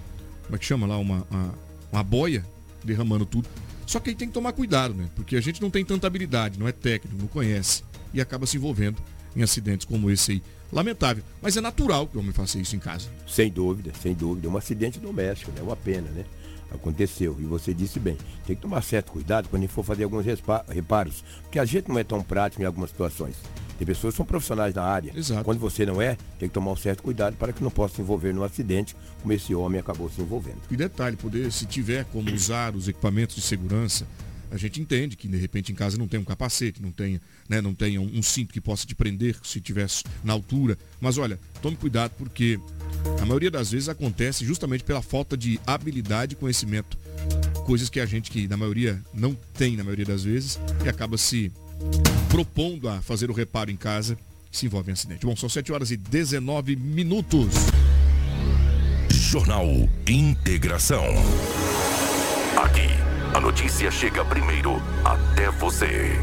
Como é que chama lá? Uma, uma, uma boia, derramando tudo. Só que aí tem que tomar cuidado, né? Porque a gente não tem tanta habilidade, não é técnico, não conhece. E acaba se envolvendo em acidentes como esse aí. Lamentável. Mas é natural que o homem faça isso em casa. Sem dúvida, sem dúvida. É um acidente doméstico, né? É uma pena, né? Aconteceu. E você disse bem, tem que tomar certo cuidado quando a gente for fazer alguns reparos, porque a gente não é tão prático em algumas situações. Tem pessoas que são profissionais na área. Exato. Quando você não é, tem que tomar um certo cuidado para que não possa se envolver num acidente como esse homem acabou se envolvendo. E detalhe, poder, se tiver como usar os equipamentos de segurança, a gente entende que de repente em casa não tem um capacete, não tenha, né, não tenha um, cinto que possa te prender se tivesse na altura. Mas olha, tome cuidado porque a maioria das vezes acontece justamente pela falta de habilidade e conhecimento. Coisas que a gente que na maioria não tem na maioria das vezes e acaba se propondo a fazer o reparo em casa se envolve em acidente. Bom, são 7 horas e 19 minutos. Jornal Integração. A notícia chega primeiro até você.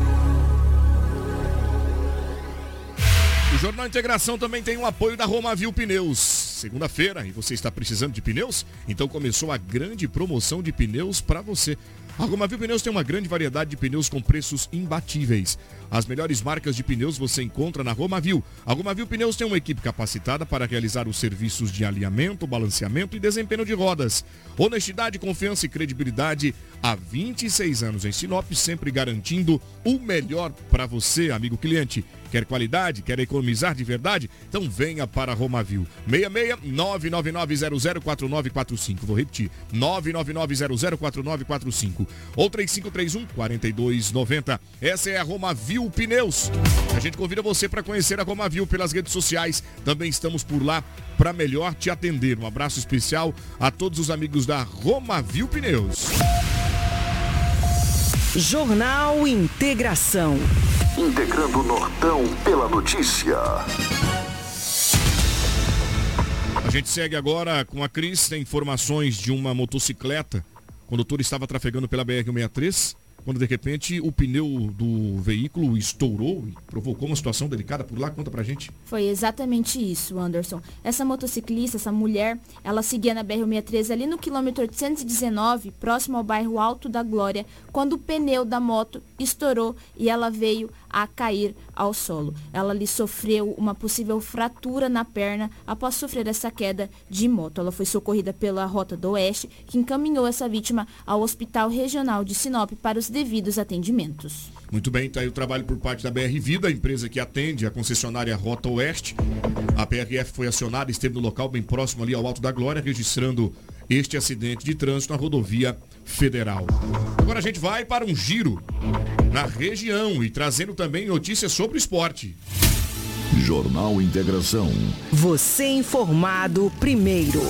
O Jornal Integração também tem o apoio da Romavil Pneus. Segunda-feira e você está precisando de pneus? Então começou a grande promoção de pneus para você. A Romavil Pneus tem uma grande variedade de pneus com preços imbatíveis. As melhores marcas de pneus você encontra na Romavil. A Romavil Pneus tem uma equipe capacitada para realizar os serviços de alinhamento, balanceamento e desempenho de rodas. Honestidade, confiança e credibilidade há 26 anos em Sinop, sempre garantindo o melhor para você, amigo cliente. Quer qualidade? Quer economizar de verdade? Então venha para Romavil. 66 999004945. Vou repetir. 999004945 ou 3531 4290. Essa é a Romavil Pneus. A gente convida você para conhecer a Romavil pelas redes sociais. Também estamos por lá para melhor te atender. Um abraço especial a todos os amigos da Romavil Pneus. Jornal Integração. Integrando o Nortão pela notícia. A gente segue agora com a Cris, tem informações de uma motocicleta. O condutor estava trafegando pela BR-163 quando de repente o pneu do veículo estourou e provocou uma situação delicada por lá. Conta pra gente. Foi exatamente isso, Anderson. Essa motociclista, essa mulher, ela seguia na BR-163 ali no quilômetro 819, próximo ao bairro Alto da Glória, quando o pneu da moto estourou e ela veio a cair ao solo. Ela lhe sofreu uma possível fratura na perna após sofrer essa queda de moto. Ela foi socorrida pela Rota do Oeste, que encaminhou essa vítima ao Hospital Regional de Sinop para os devidos atendimentos. Muito bem, está aí o trabalho por parte da BR Vida, a empresa que atende a concessionária Rota Oeste. A PRF foi acionada, esteve no local bem próximo ali ao Alto da Glória, registrando este acidente de trânsito na rodovia federal. Agora a gente vai para um giro na região e trazendo também notícias sobre o esporte. Jornal Integração. Você informado primeiro.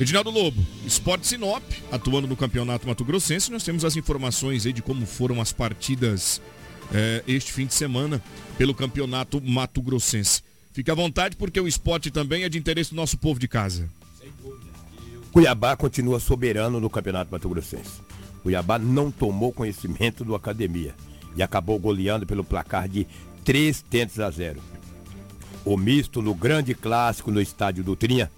Edinaldo Lobo, Esporte Sinop, atuando no Campeonato Mato Grossense, nós temos as informações aí de como foram as partidas eh, este fim de semana pelo Campeonato Mato Grossense. Fique à vontade porque o esporte também é de interesse do nosso povo de casa. Cuiabá continua soberano no Campeonato Mato Grossense. Cuiabá não tomou conhecimento do Academia e acabou goleando pelo placar de 3 tentos a 0. O misto no grande clássico no estádio Dutrinha,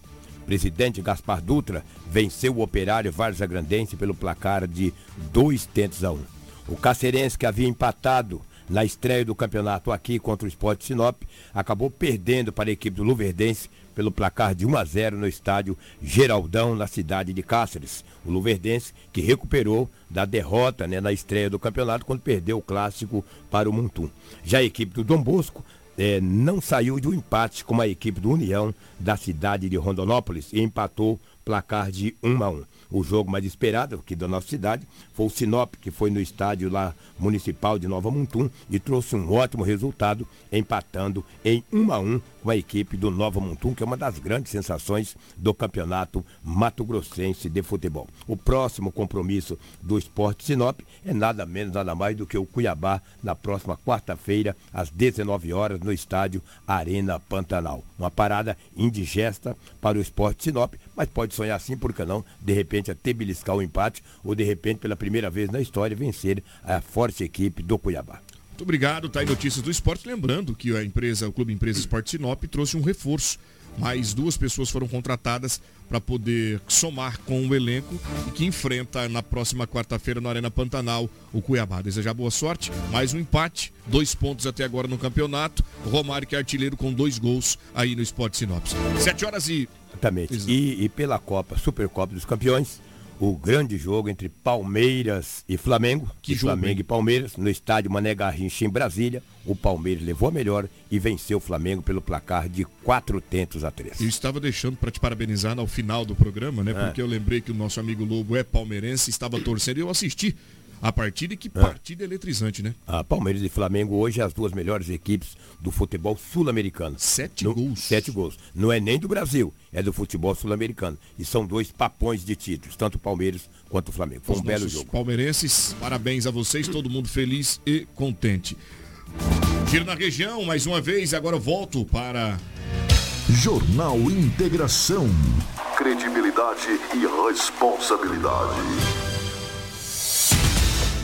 presidente Gaspar Dutra venceu o operário Várzea Grandense pelo placar de 2 tentos a 1. O Cacerense, que havia empatado na estreia do campeonato aqui contra o Sport Sinop, acabou perdendo para a equipe do Luverdense pelo placar de 1 a 0 no estádio Geraldão, na cidade de Cáceres. O Luverdense que recuperou da derrota né, na estreia do campeonato quando perdeu o clássico para o Montum. Já a equipe do Dom Bosco é, não saiu de um empate com a equipe do União da cidade de Rondonópolis e empatou placar de 1 a 1. O jogo mais esperado aqui da nossa cidade foi o Sinop, que foi no estádio lá municipal de Nova Mutum e trouxe um ótimo resultado, empatando em 1 a 1 com a equipe do Nova Mutum, que é uma das grandes sensações do campeonato Mato Grossense de futebol. O próximo compromisso do Esporte Sinop é nada menos, nada mais do que o Cuiabá na próxima quarta-feira, às 19 horas, no estádio Arena Pantanal. Uma parada indigesta para o Esporte Sinop, mas pode sonhar assim, por que não? De repente até beliscar o empate ou de repente pela primeira vez na história vencer a forte equipe do Cuiabá. Muito obrigado, tá aí notícias do esporte. Lembrando que a empresa, o Clube Empresa Esporte Sinop trouxe um reforço. Mais duas pessoas foram contratadas para poder somar com o elenco que enfrenta na próxima quarta-feira na Arena Pantanal o Cuiabá. Desejar boa sorte, mais um empate, dois pontos até agora no campeonato. Romário que é artilheiro com dois gols aí no Esporte Sinop. Sete horas e... Exatamente. E, e pela Copa, Supercopa dos Campeões, o grande jogo entre Palmeiras e Flamengo. Que e jogo, Flamengo hein? e Palmeiras, no estádio Mané Garrincha em Brasília. O Palmeiras levou a melhor e venceu o Flamengo pelo placar de quatro tentos a três. Eu estava deixando para te parabenizar no final do programa, né? É. Porque eu lembrei que o nosso amigo Lobo é palmeirense, estava torcendo e eu assisti a partida e que partida eletrizante, né? A Palmeiras e Flamengo hoje as duas melhores equipes do futebol sul-americano. Sete No- gols. Sete gols. Não é nem do Brasil, é do futebol sul-americano. E são dois papões de títulos, tanto o Palmeiras quanto o Flamengo. Foi um Os belo nossos jogo. palmeirenses, parabéns a vocês, todo mundo feliz e contente. Giro na região, mais uma vez, agora eu volto para Jornal Integração. Credibilidade e responsabilidade.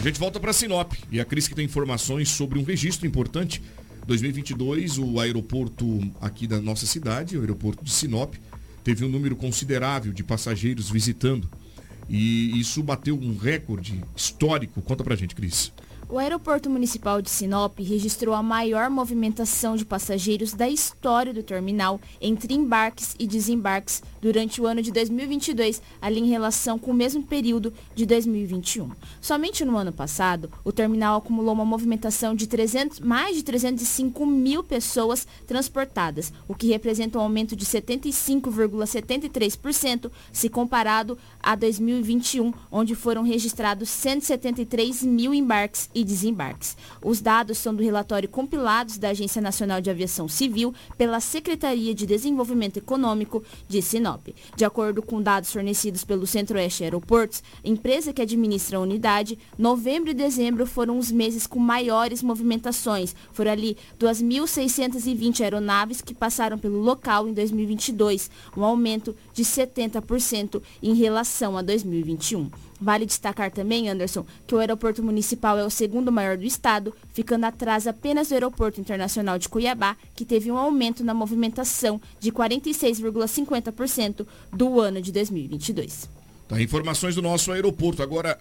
A gente volta para Sinop e a Cris que tem informações sobre um registro importante. 2022, o aeroporto aqui da nossa cidade, o aeroporto de Sinop, teve um número considerável de passageiros visitando. E isso bateu um recorde histórico. Conta pra gente, Cris. O aeroporto municipal de Sinop registrou a maior movimentação de passageiros da história do terminal entre embarques e desembarques durante o ano de 2022, ali em relação com o mesmo período de 2021. Somente no ano passado, o terminal acumulou uma movimentação de 300, mais de 305 mil pessoas transportadas, o que representa um aumento de 75,73% se comparado a 2021, onde foram registrados 173 mil embarques e desembarques. Os dados são do relatório compilados da Agência Nacional de Aviação Civil pela Secretaria de Desenvolvimento Econômico de Sinop. De acordo com dados fornecidos pelo Centro-Oeste Aeroportos, empresa que administra a unidade, novembro e dezembro foram os meses com maiores movimentações. Foram ali 2.620 aeronaves que passaram pelo local em 2022, um aumento de 70% em relação a 2021. Vale destacar também, Anderson, que o aeroporto municipal é o segundo maior do estado, ficando atrás apenas do aeroporto internacional de Cuiabá, que teve um aumento na movimentação de 46,50% do ano de 2022. Tá, informações do nosso aeroporto. Agora,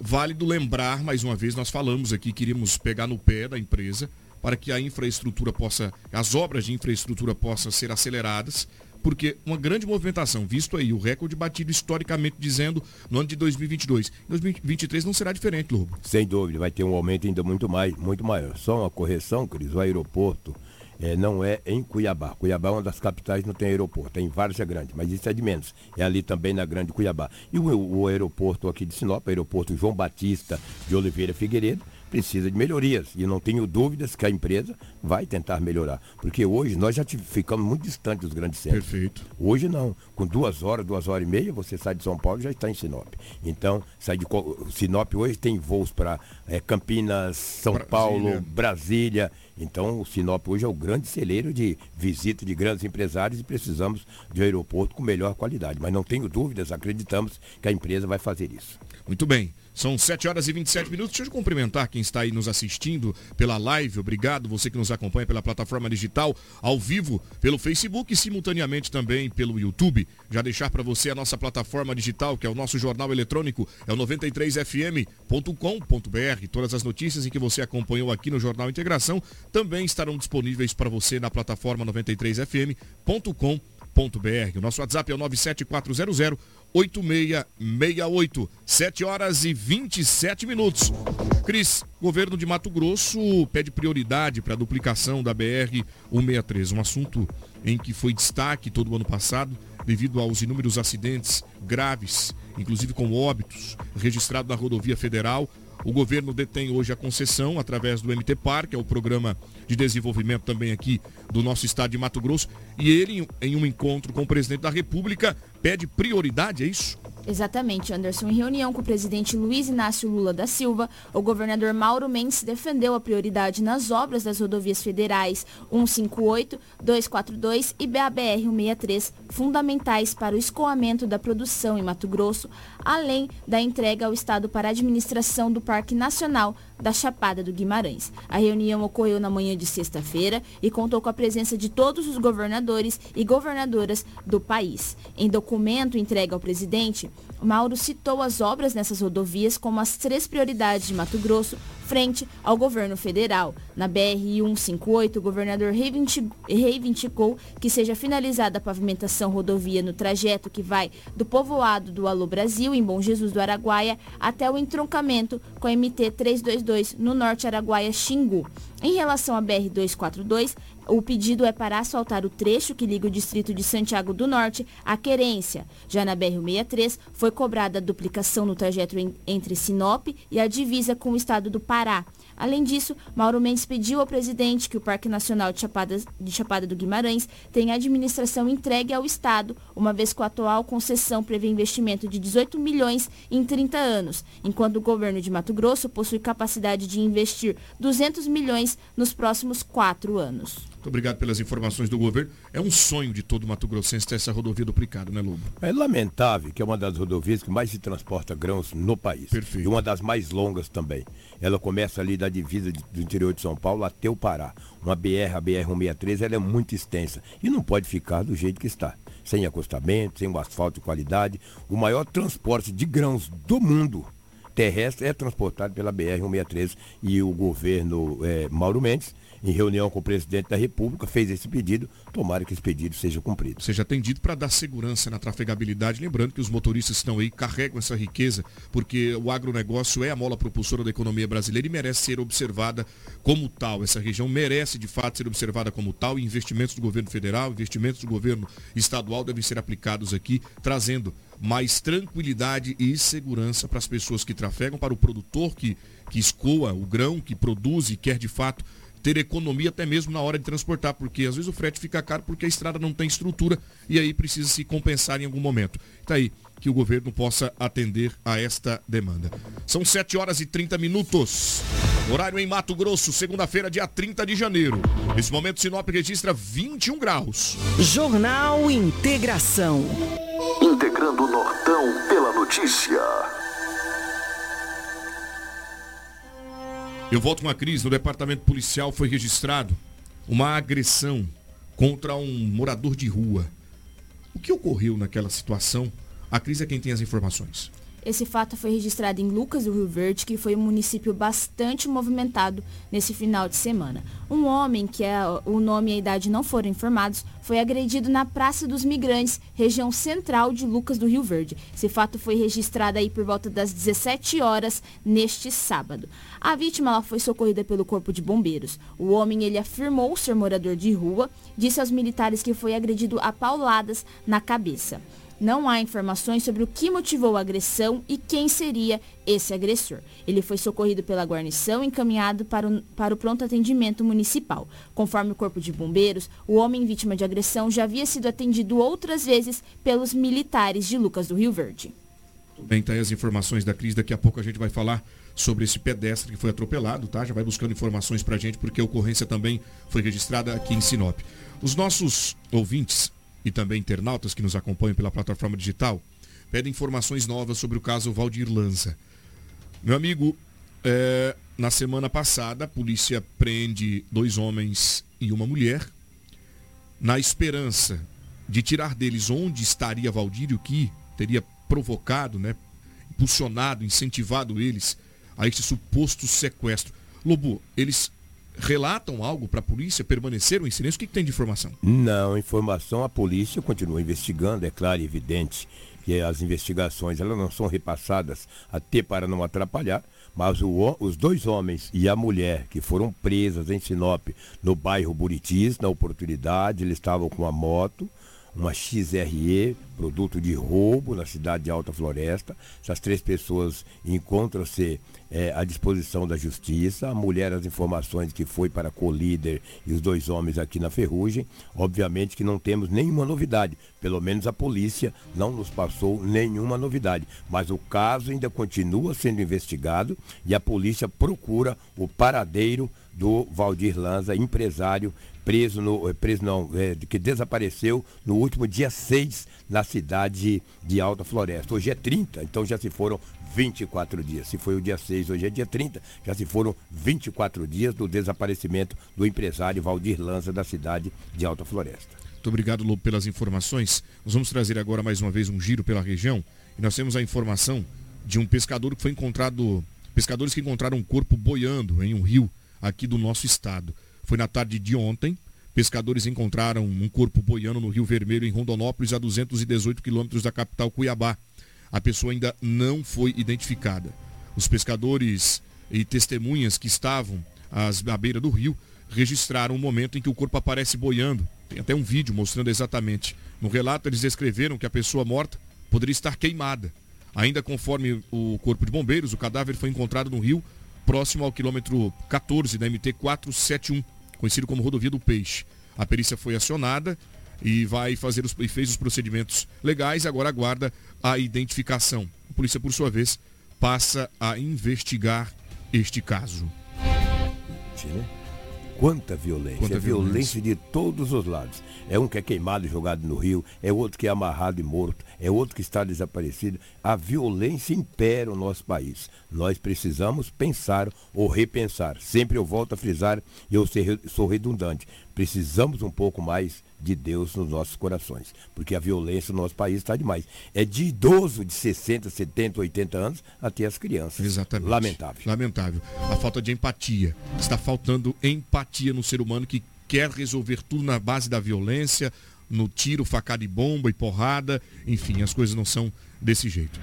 válido lembrar, mais uma vez, nós falamos aqui, queríamos pegar no pé da empresa para que a infraestrutura possa, as obras de infraestrutura possam ser aceleradas, porque uma grande movimentação, visto aí o recorde batido historicamente dizendo no ano de 2022. 2023 não será diferente, Lobo. Sem dúvida, vai ter um aumento ainda muito, mais, muito maior. Só uma correção, Cris, o aeroporto eh, não é em Cuiabá. Cuiabá é uma das capitais não tem aeroporto, tem Várzea Grande, mas isso é de menos. É ali também na Grande Cuiabá. E o, o aeroporto aqui de Sinop, aeroporto João Batista de Oliveira Figueiredo, precisa de melhorias. E não tenho dúvidas que a empresa vai tentar melhorar. Porque hoje nós já ficamos muito distantes dos grandes centros. Perfeito. Hoje não. Com duas horas, duas horas e meia, você sai de São Paulo e já está em Sinop. Então, sai de Sinop hoje tem voos para Campinas, São Brasília. Paulo, Brasília. Então, o Sinop hoje é o grande celeiro de visita de grandes empresários e precisamos de um aeroporto com melhor qualidade. Mas não tenho dúvidas, acreditamos que a empresa vai fazer isso. Muito bem. São 7 horas e 27 minutos. Deixa eu cumprimentar quem está aí nos assistindo pela live. Obrigado. Você que nos acompanha pela plataforma digital, ao vivo, pelo Facebook e simultaneamente também pelo YouTube. Já deixar para você a nossa plataforma digital, que é o nosso jornal eletrônico, é o 93fm.com.br. Todas as notícias em que você acompanhou aqui no Jornal Integração também estarão disponíveis para você na plataforma 93fm.com.br. O nosso WhatsApp é o 97400 8668. 7 horas e 27 minutos. Cris, governo de Mato Grosso pede prioridade para a duplicação da BR-163, um assunto em que foi destaque todo o ano passado. devido aos inúmeros acidentes graves, inclusive com óbitos, registrados na rodovia federal. O governo detém hoje a concessão através do MT Par, que é o programa de desenvolvimento também aqui do nosso estado de Mato Grosso. E ele, em um encontro com o presidente da República, pede prioridade, é isso? Exatamente, Anderson. Em reunião com o presidente Luiz Inácio Lula da Silva, o governador Mauro Mendes defendeu a prioridade nas obras das rodovias federais 158, 242 e BABR-163, fundamentais para o escoamento da produção em Mato Grosso, além da entrega ao Estado para a administração do Parque Nacional da Chapada do Guimarães. A reunião ocorreu na manhã de sexta-feira e contou com a presença de todos os governadores e governadoras do país. Em documento entregue ao presidente, Mauro citou as obras nessas rodovias como as três prioridades de Mato Grosso frente ao governo federal. Na BR-158, o governador reivindicou que seja finalizada a pavimentação rodovia no trajeto que vai do povoado do Alô Brasil, em Bom Jesus do Araguaia, até o entroncamento com a MT-322 no norte Araguaia-Xingu. Em relação à BR-242, o pedido é para asfaltar o trecho que liga o distrito de Santiago do Norte à Querência. Já na BR-163, foi cobrada a duplicação no trajeto entre Sinop e a divisa com o estado do Pará. Além disso, Mauro Mendes pediu ao presidente que o Parque Nacional de Chapada, de Chapada do Guimarães tenha administração entregue ao Estado, uma vez que a atual concessão prevê investimento de 18 milhões em 30 anos, enquanto o governo de Mato Grosso possui capacidade de investir 200 milhões nos próximos quatro anos. Muito obrigado pelas informações do governo. É um sonho de todo Mato Grossense ter essa rodovia duplicada, né, Lobo? É lamentável que é uma das rodovias que mais se transporta grãos no país. Perfeito. E uma das mais longas também. Ela começa ali da divisa do interior de São Paulo até o Pará. Uma BR, a BR-163, ela é muito extensa e não pode ficar do jeito que está. Sem acostamento, sem o asfalto de qualidade. O maior transporte de grãos do mundo terrestre é transportado pela BR-163 e o governo é, Mauro Mendes em reunião com o presidente da República, fez esse pedido. Tomara que esse pedido seja cumprido. Seja atendido para dar segurança na trafegabilidade. Lembrando que os motoristas estão aí, carregam essa riqueza, porque o agronegócio é a mola propulsora da economia brasileira e merece ser observada como tal. Essa região merece, de fato, ser observada como tal. E investimentos do governo federal, investimentos do governo estadual devem ser aplicados aqui, trazendo mais tranquilidade e segurança para as pessoas que trafegam, para o produtor que, que escoa o grão, que produz e quer de fato ter economia até mesmo na hora de transportar, porque às vezes o frete fica caro porque a estrada não tem estrutura e aí precisa se compensar em algum momento. Está aí que o governo possa atender a esta demanda. São 7 horas e 30 minutos. Horário em Mato Grosso, segunda-feira, dia 30 de janeiro. Nesse momento, Sinop registra 21 graus. Jornal Integração. Integrando o Nortão pela notícia. Eu volto com a crise. No departamento policial foi registrado uma agressão contra um morador de rua. O que ocorreu naquela situação? A crise é quem tem as informações. Esse fato foi registrado em Lucas do Rio Verde, que foi um município bastante movimentado nesse final de semana. Um homem, que é, o nome e a idade não foram informados, foi agredido na Praça dos Migrantes, região central de Lucas do Rio Verde. Esse fato foi registrado aí por volta das 17 horas neste sábado. A vítima foi socorrida pelo Corpo de Bombeiros. O homem ele afirmou ser morador de rua, disse aos militares que foi agredido a pauladas na cabeça. Não há informações sobre o que motivou a agressão e quem seria esse agressor. Ele foi socorrido pela guarnição e encaminhado para o, para o pronto atendimento municipal. Conforme o Corpo de Bombeiros, o homem vítima de agressão já havia sido atendido outras vezes pelos militares de Lucas do Rio Verde. Bem, tá aí as informações da crise. Daqui a pouco a gente vai falar sobre esse pedestre que foi atropelado, tá? Já vai buscando informações pra gente, porque a ocorrência também foi registrada aqui em Sinop. Os nossos ouvintes e também internautas que nos acompanham pela plataforma digital pedem informações novas sobre o caso Valdir Lanza. Meu amigo, é, na semana passada a polícia prende dois homens e uma mulher na esperança de tirar deles onde estaria Valdir e o que teria provocado, né, impulsionado, incentivado eles a este suposto sequestro. Lobo, eles relatam algo para a polícia? Permaneceram em silêncio? O que, que, tem de informação? Não, informação a polícia continua investigando, é claro e evidente que as investigações elas não são repassadas até para não atrapalhar, mas o, os dois homens e a mulher que foram presas em Sinop, no bairro Buritis, na oportunidade, eles estavam com a moto, uma XRE, produto de roubo na cidade de Alta Floresta. Essas três pessoas encontram-se é, à disposição da justiça. A mulher, as informações que foi para Colíder e os dois homens aqui na Ferrugem. Obviamente que não temos nenhuma novidade. Pelo menos a polícia não nos passou nenhuma novidade. Mas o caso ainda continua sendo investigado e a polícia procura o paradeiro do Valdir Lanza, empresário preso no. Eh, preso não, é, que desapareceu no último dia 6 na cidade de Alta Floresta. Hoje é 30, então já se foram 24 dias. Se foi o dia 6, hoje é dia 30, já se foram 24 dias do desaparecimento do empresário Valdir Lanza da cidade de Alta Floresta. Muito obrigado, Lobo, pelas informações. Nós vamos trazer agora mais uma vez um giro pela região e nós temos a informação de um pescador que foi encontrado, pescadores que encontraram um corpo boiando em um rio aqui do nosso estado. Foi na tarde de ontem. Pescadores encontraram um corpo boiando no Rio Vermelho, em Rondonópolis, a 218 quilômetros da capital Cuiabá. A pessoa ainda não foi identificada. Os pescadores e testemunhas que estavam à beira do rio registraram o momento em que o corpo aparece boiando. Tem até um vídeo mostrando exatamente. No relato, eles descreveram que a pessoa morta poderia estar queimada. Ainda conforme o corpo de bombeiros, o cadáver foi encontrado no rio próximo ao quilômetro 14 da MT 471, conhecido como Rodovia do Peixe. A perícia foi acionada e vai fazer os, e fez os procedimentos legais, agora aguarda a identificação. A polícia, por sua vez, passa a investigar este caso. Quanta violência. Quanta violência. violência de todos os lados. É um que é queimado e jogado no rio, é outro que é amarrado e morto, é outro que está desaparecido. A violência impera o nosso país. Nós precisamos pensar ou repensar. Sempre eu volto a frisar, e eu sou redundante. Precisamos um pouco mais de Deus nos nossos corações, porque a violência no nosso país está demais. É de idoso de 60, 70, 80 anos até as crianças. Exatamente. Lamentável. Lamentável. A falta de empatia. Está faltando empatia no ser humano que quer resolver tudo na base da violência, no tiro, facada e bomba e porrada. Enfim, as coisas não são desse jeito.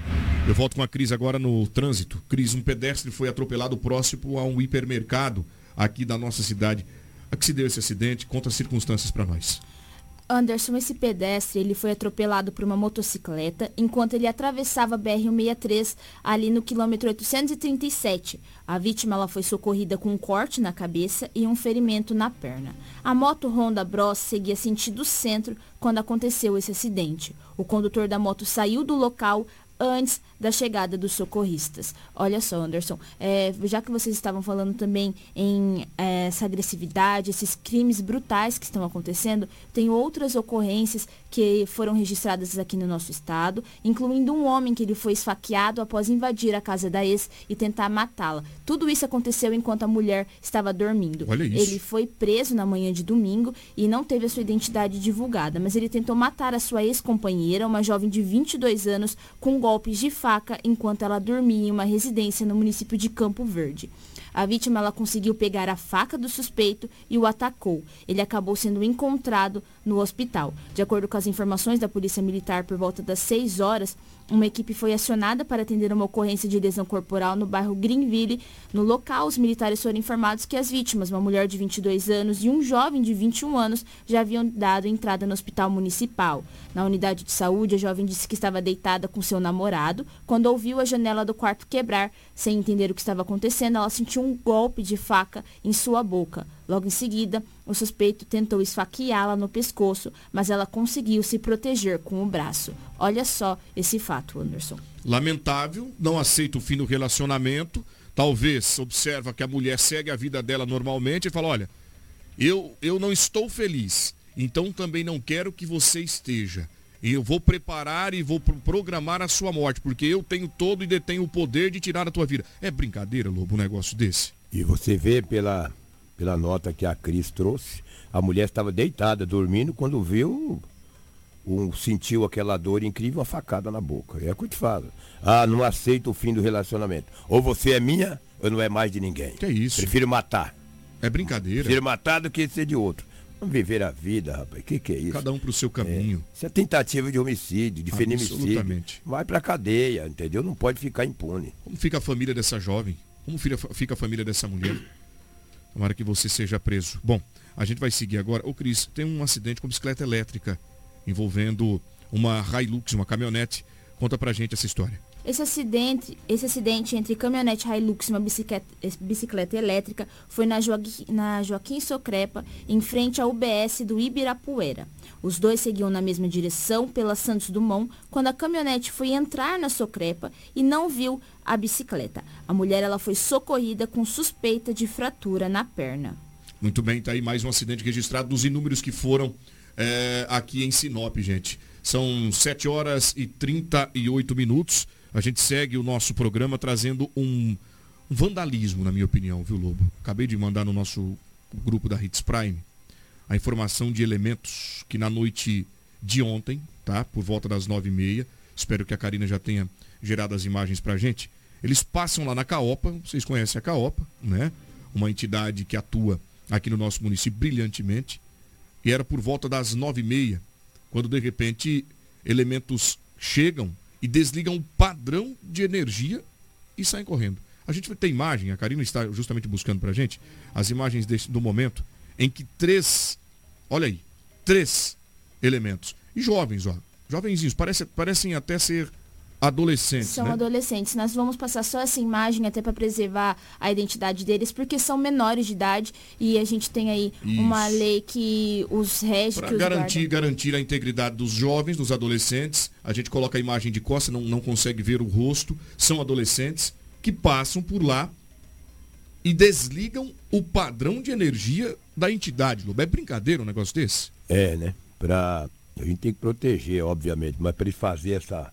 Eu volto com a Cris agora no trânsito. Cris, um pedestre foi atropelado próximo a um hipermercado aqui da nossa cidade. A que se deu esse acidente? Conta as circunstâncias para nós. Anderson, esse pedestre, ele foi atropelado por uma motocicleta enquanto ele atravessava a BR-163 ali no quilômetro 837. A vítima ela foi socorrida com um corte na cabeça e um ferimento na perna. A moto Honda Bros seguia sentido centro quando aconteceu esse acidente. O condutor da moto saiu do local antes da chegada dos socorristas. Olha só, Anderson, é, já que vocês estavam falando também em é, essa agressividade, esses crimes brutais que estão acontecendo, tem outras ocorrências que foram registradas aqui no nosso estado, incluindo um homem que ele foi esfaqueado após invadir a casa da ex e tentar matá-la. Tudo isso aconteceu enquanto a mulher estava dormindo. Olha isso. Ele foi preso na manhã de domingo e não teve a sua identidade divulgada, mas ele tentou matar a sua ex-companheira, uma jovem de 22 anos, com golpes de faca faca enquanto ela dormia em uma residência no município de Campo Verde. A vítima ela conseguiu pegar a faca do suspeito e o atacou. Ele acabou sendo encontrado no hospital. De acordo com as informações da Polícia Militar, por volta das 6 horas, uma equipe foi acionada para atender uma ocorrência de lesão corporal no bairro Greenville. No local, os militares foram informados que as vítimas, uma mulher de 22 anos e um jovem de 21 anos, já haviam dado entrada no hospital municipal. Na unidade de saúde, a jovem disse que estava deitada com seu namorado. Quando ouviu a janela do quarto quebrar, sem entender o que estava acontecendo, ela sentiu um golpe de faca em sua boca. Logo em seguida, o suspeito tentou esfaqueá-la no pescoço, mas ela conseguiu se proteger com o braço. Olha só esse fato, Anderson. Lamentável, não aceita o fim do relacionamento. Talvez observa que a mulher segue a vida dela normalmente e fala: olha, eu, eu não estou feliz, então também não quero que você esteja. E eu vou preparar e vou programar a sua morte, porque eu tenho todo e detenho o poder de tirar a tua vida. É brincadeira, Lobo, um negócio desse. E você vê pela pela nota que a Cris trouxe, a mulher estava deitada, dormindo, quando viu, um, sentiu aquela dor incrível, uma facada na boca. É o que eu te falo. Ah, não aceito o fim do relacionamento. Ou você é minha, ou não é mais de ninguém. Que é isso? Prefiro matar. É brincadeira. Prefiro matar do que ser de outro. Vamos viver a vida, rapaz. O que, que é isso? Cada um pro seu caminho. É. Isso é tentativa de homicídio, de feminicídio. Vai pra cadeia, entendeu? Não pode ficar impune. Como fica a família dessa jovem? Como fica a família dessa mulher? Tomara que você seja preso. Bom, a gente vai seguir agora. Ô Cris, tem um acidente com bicicleta elétrica envolvendo uma Hilux, uma caminhonete. Conta pra gente essa história. Esse acidente, esse acidente entre caminhonete Hilux e uma bicicleta, bicicleta elétrica foi na Joaquim, na Joaquim Socrepa, em frente ao UBS do Ibirapuera. Os dois seguiam na mesma direção pela Santos Dumont quando a caminhonete foi entrar na Socrepa e não viu a bicicleta. A mulher ela foi socorrida com suspeita de fratura na perna. Muito bem, tá aí mais um acidente registrado dos inúmeros que foram é, aqui em Sinop, gente. São 7 horas e 38 minutos. A gente segue o nosso programa trazendo um vandalismo, na minha opinião, viu, Lobo? Acabei de mandar no nosso grupo da Hits Prime a informação de elementos que na noite de ontem, tá? Por volta das nove e meia, espero que a Karina já tenha gerado as imagens pra gente. Eles passam lá na Caopa, vocês conhecem a Caopa, né? Uma entidade que atua aqui no nosso município brilhantemente. E era por volta das nove e meia, quando de repente elementos chegam e desligam um padrão de energia e saem correndo. A gente tem imagem, a Karina está justamente buscando para a gente, as imagens desse, do momento em que três, olha aí, três elementos, e jovens, ó, jovenzinhos, parece, parecem até ser adolescentes. São né? adolescentes. Nós vamos passar só essa imagem até para preservar a identidade deles, porque são menores de idade e a gente tem aí Isso. uma lei que os rege. Para garantir, garantir a integridade dos jovens, dos adolescentes, a gente coloca a imagem de costa, não, não consegue ver o rosto. São adolescentes que passam por lá e desligam o padrão de energia da entidade. Lobo. É brincadeira um negócio desse? É, né? Pra... A gente tem que proteger, obviamente, mas para ele fazer essa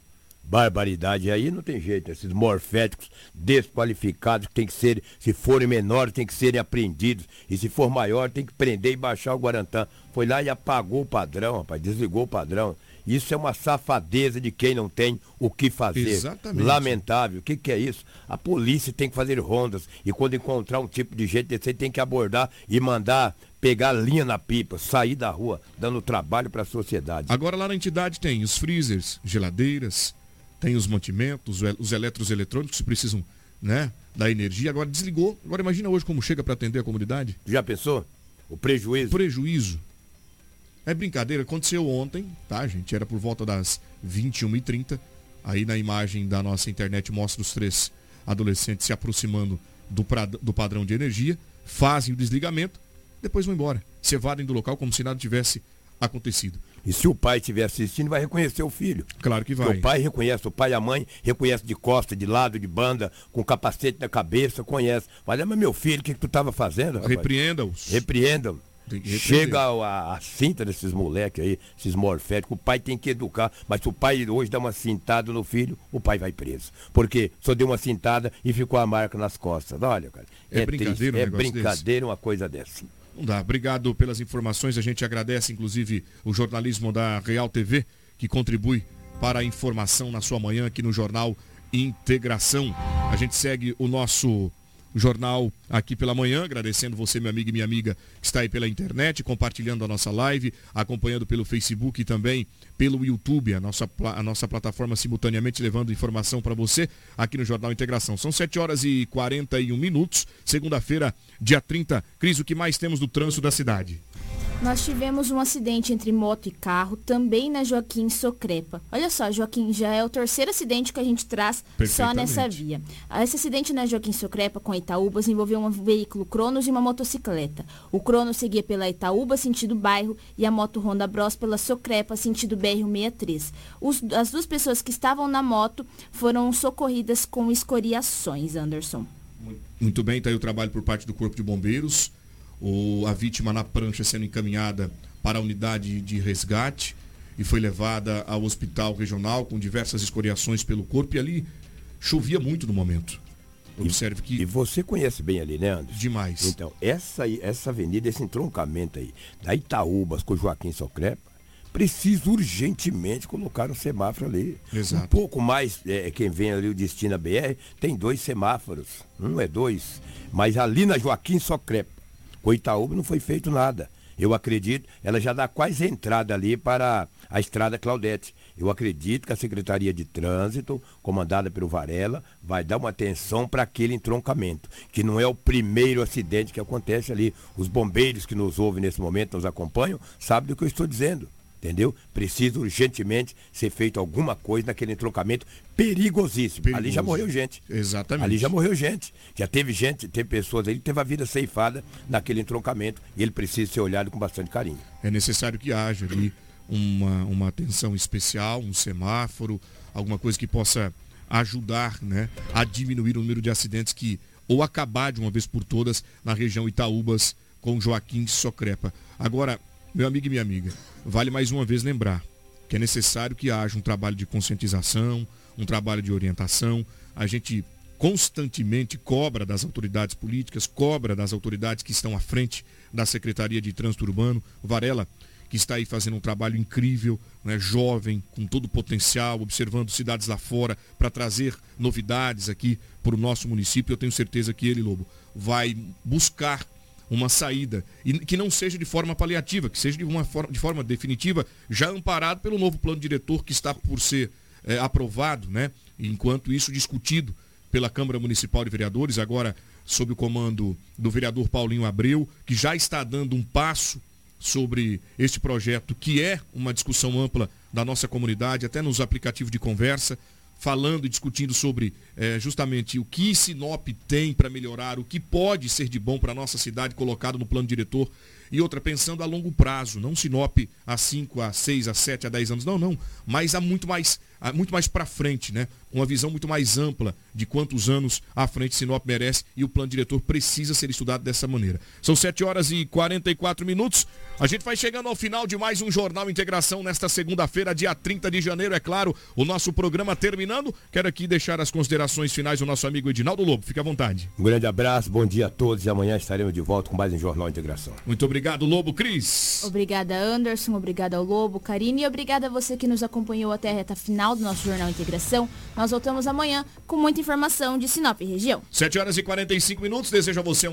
barbaridade aí não tem jeito. Esses morféticos desqualificados que tem que ser, se forem menores, tem que serem apreendidos. E se for maior, tem que prender e baixar o Guarantã. Foi lá e apagou o padrão, rapaz, desligou o padrão. Isso é uma safadeza de quem não tem o que fazer. Exatamente. Lamentável. O que, que é isso? A polícia tem que fazer rondas. E quando encontrar um tipo de gente desse, tem que abordar e mandar pegar linha na pipa, sair da rua, dando trabalho para a sociedade. Agora lá na entidade tem os freezers, geladeiras, tem os mantimentos, os eletros eletrônicos precisam né, da energia. Agora desligou. Agora imagina hoje como chega para atender a comunidade. Já pensou? O prejuízo. Prejuízo. É brincadeira, aconteceu ontem, tá, gente? Era por volta das 21h30. Aí na imagem da nossa internet mostra os três adolescentes se aproximando do, pra, do padrão de energia, fazem o desligamento, depois vão embora. Se evadem do local como se nada tivesse acontecido. E se o pai estiver assistindo, vai reconhecer o filho. Claro que vai. Porque o pai reconhece, o pai e a mãe reconhece de costa, de lado, de banda, com capacete na cabeça, conhece. Mas, mas meu filho, o que, que tu estava fazendo? Repreenda-os. Repreenda-os. Chega a, a, cinta desses moleques aí, esses morféticos, o pai tem que educar, mas se o pai hoje dá uma cintada no filho, o pai vai preso. Porque só deu uma cintada e ficou a marca nas costas. Olha, cara. É, é brincadeira, um É brincadeira desse. uma coisa dessa. Não dá. Obrigado pelas informações. A gente agradece, inclusive, o jornalismo da Real TV, que contribui para a informação na sua manhã aqui no Jornal Integração. A gente segue o nosso jornal aqui pela manhã, agradecendo você, meu amigo e minha amiga, que está aí pela internet, compartilhando a nossa live, acompanhando pelo Facebook e também pelo YouTube, a nossa, a nossa plataforma simultaneamente levando informação para você aqui no Jornal Integração. São 7 horas e 41 minutos, segunda-feira, dia 30. Cris, o que mais temos do trânsito da cidade? Nós tivemos um acidente entre moto e carro, também na Joaquim Socrepa. Olha só, Joaquim, já é o terceiro acidente que a gente traz só nessa via. Esse acidente na Joaquim Socrepa com Itaúbas envolveu um veículo Cronos e uma motocicleta. O Cronos seguia pela Itaúba, sentido bairro, e a moto Honda Bros pela Socrepa, sentido BR-63. as duas pessoas que estavam na moto foram socorridas com escoriações, Anderson. Muito bem, está aí o trabalho por parte do Corpo de Bombeiros o, a vítima na prancha sendo encaminhada para a unidade de resgate e foi levada ao hospital regional com diversas escoriações pelo corpo e ali chovia muito no momento. Observe que. E você conhece bem ali, né, Anderson? Demais. Então, essa, essa avenida, esse entroncamento aí, da Itaúbas com Joaquim Socrepa, precisa urgentemente colocar um semáforo ali. Exato. Um pouco mais, é, quem vem ali o destino BR, tem dois semáforos. Um é dois. Mas ali na Joaquim Socrepa, com Itaúba não foi feito nada. Eu acredito, ela já dá quase entrada ali para a estrada Claudete. Eu acredito que a Secretaria de Trânsito, comandada pelo Varela, vai dar uma atenção para aquele entroncamento, que não é o primeiro acidente que acontece ali. Os bombeiros que nos ouvem nesse momento, nos acompanham, sabem do que eu estou dizendo. Entendeu? Precisa urgentemente ser feito alguma coisa naquele entroncamento perigosíssimo. Perigoso. Ali já morreu gente. Exatamente. Ali já morreu gente. Já teve gente, teve pessoas aí que teve a vida ceifada naquele entroncamento e ele precisa ser olhado com bastante carinho. É necessário que haja ali uma, uma atenção especial, um semáforo, alguma coisa que possa ajudar né, a diminuir o número de acidentes que ou acabar de uma vez por todas na região Itaúbas com Joaquim Socrepa. Agora, meu amigo e minha amiga, vale mais uma vez lembrar que é necessário que haja um trabalho de conscientização, um trabalho de orientação. A gente constantemente cobra das autoridades políticas, cobra das autoridades que estão à frente da Secretaria de Trânsito Urbano. Varela, que está aí fazendo um trabalho incrível, né, jovem, com todo o potencial, observando cidades lá fora, para trazer novidades aqui para o nosso município. Eu tenho certeza que ele, Lobo, vai buscar uma saída e que não seja de forma paliativa, que seja de, uma forma, de forma definitiva, já amparado pelo novo plano diretor que está por ser é, aprovado, né? Enquanto isso discutido pela Câmara Municipal de Vereadores, agora sob o comando do vereador Paulinho Abreu, que já está dando um passo sobre este projeto, que é uma discussão ampla da nossa comunidade, até nos aplicativos de conversa, falando e discutindo sobre é, justamente o que Sinop tem para melhorar, o que pode ser de bom para a nossa cidade colocado no plano diretor. E outra, pensando a longo prazo, não Sinop a 5, a 6, a 7, a 10 anos, não, não, mas há muito mais, muito mais para frente, né? Uma visão muito mais ampla de quantos anos à frente Sinop merece e o plano diretor precisa ser estudado dessa maneira. São 7 horas e 44 minutos. A gente vai chegando ao final de mais um Jornal Integração nesta segunda-feira, dia 30 de janeiro, é claro, o nosso programa terminando. Quero aqui deixar as considerações finais do nosso amigo Edinaldo Lobo. Fique à vontade. Um grande abraço, bom dia a todos e amanhã estaremos de volta com mais um Jornal Integração. Muito obrigado, Lobo Cris. Obrigada, Anderson. Obrigada ao Lobo, Karine. E obrigada a você que nos acompanhou até a reta final do nosso Jornal Integração. Nós voltamos amanhã com muita informação de Sinop região. 7 horas e 45 minutos. Desejo a você um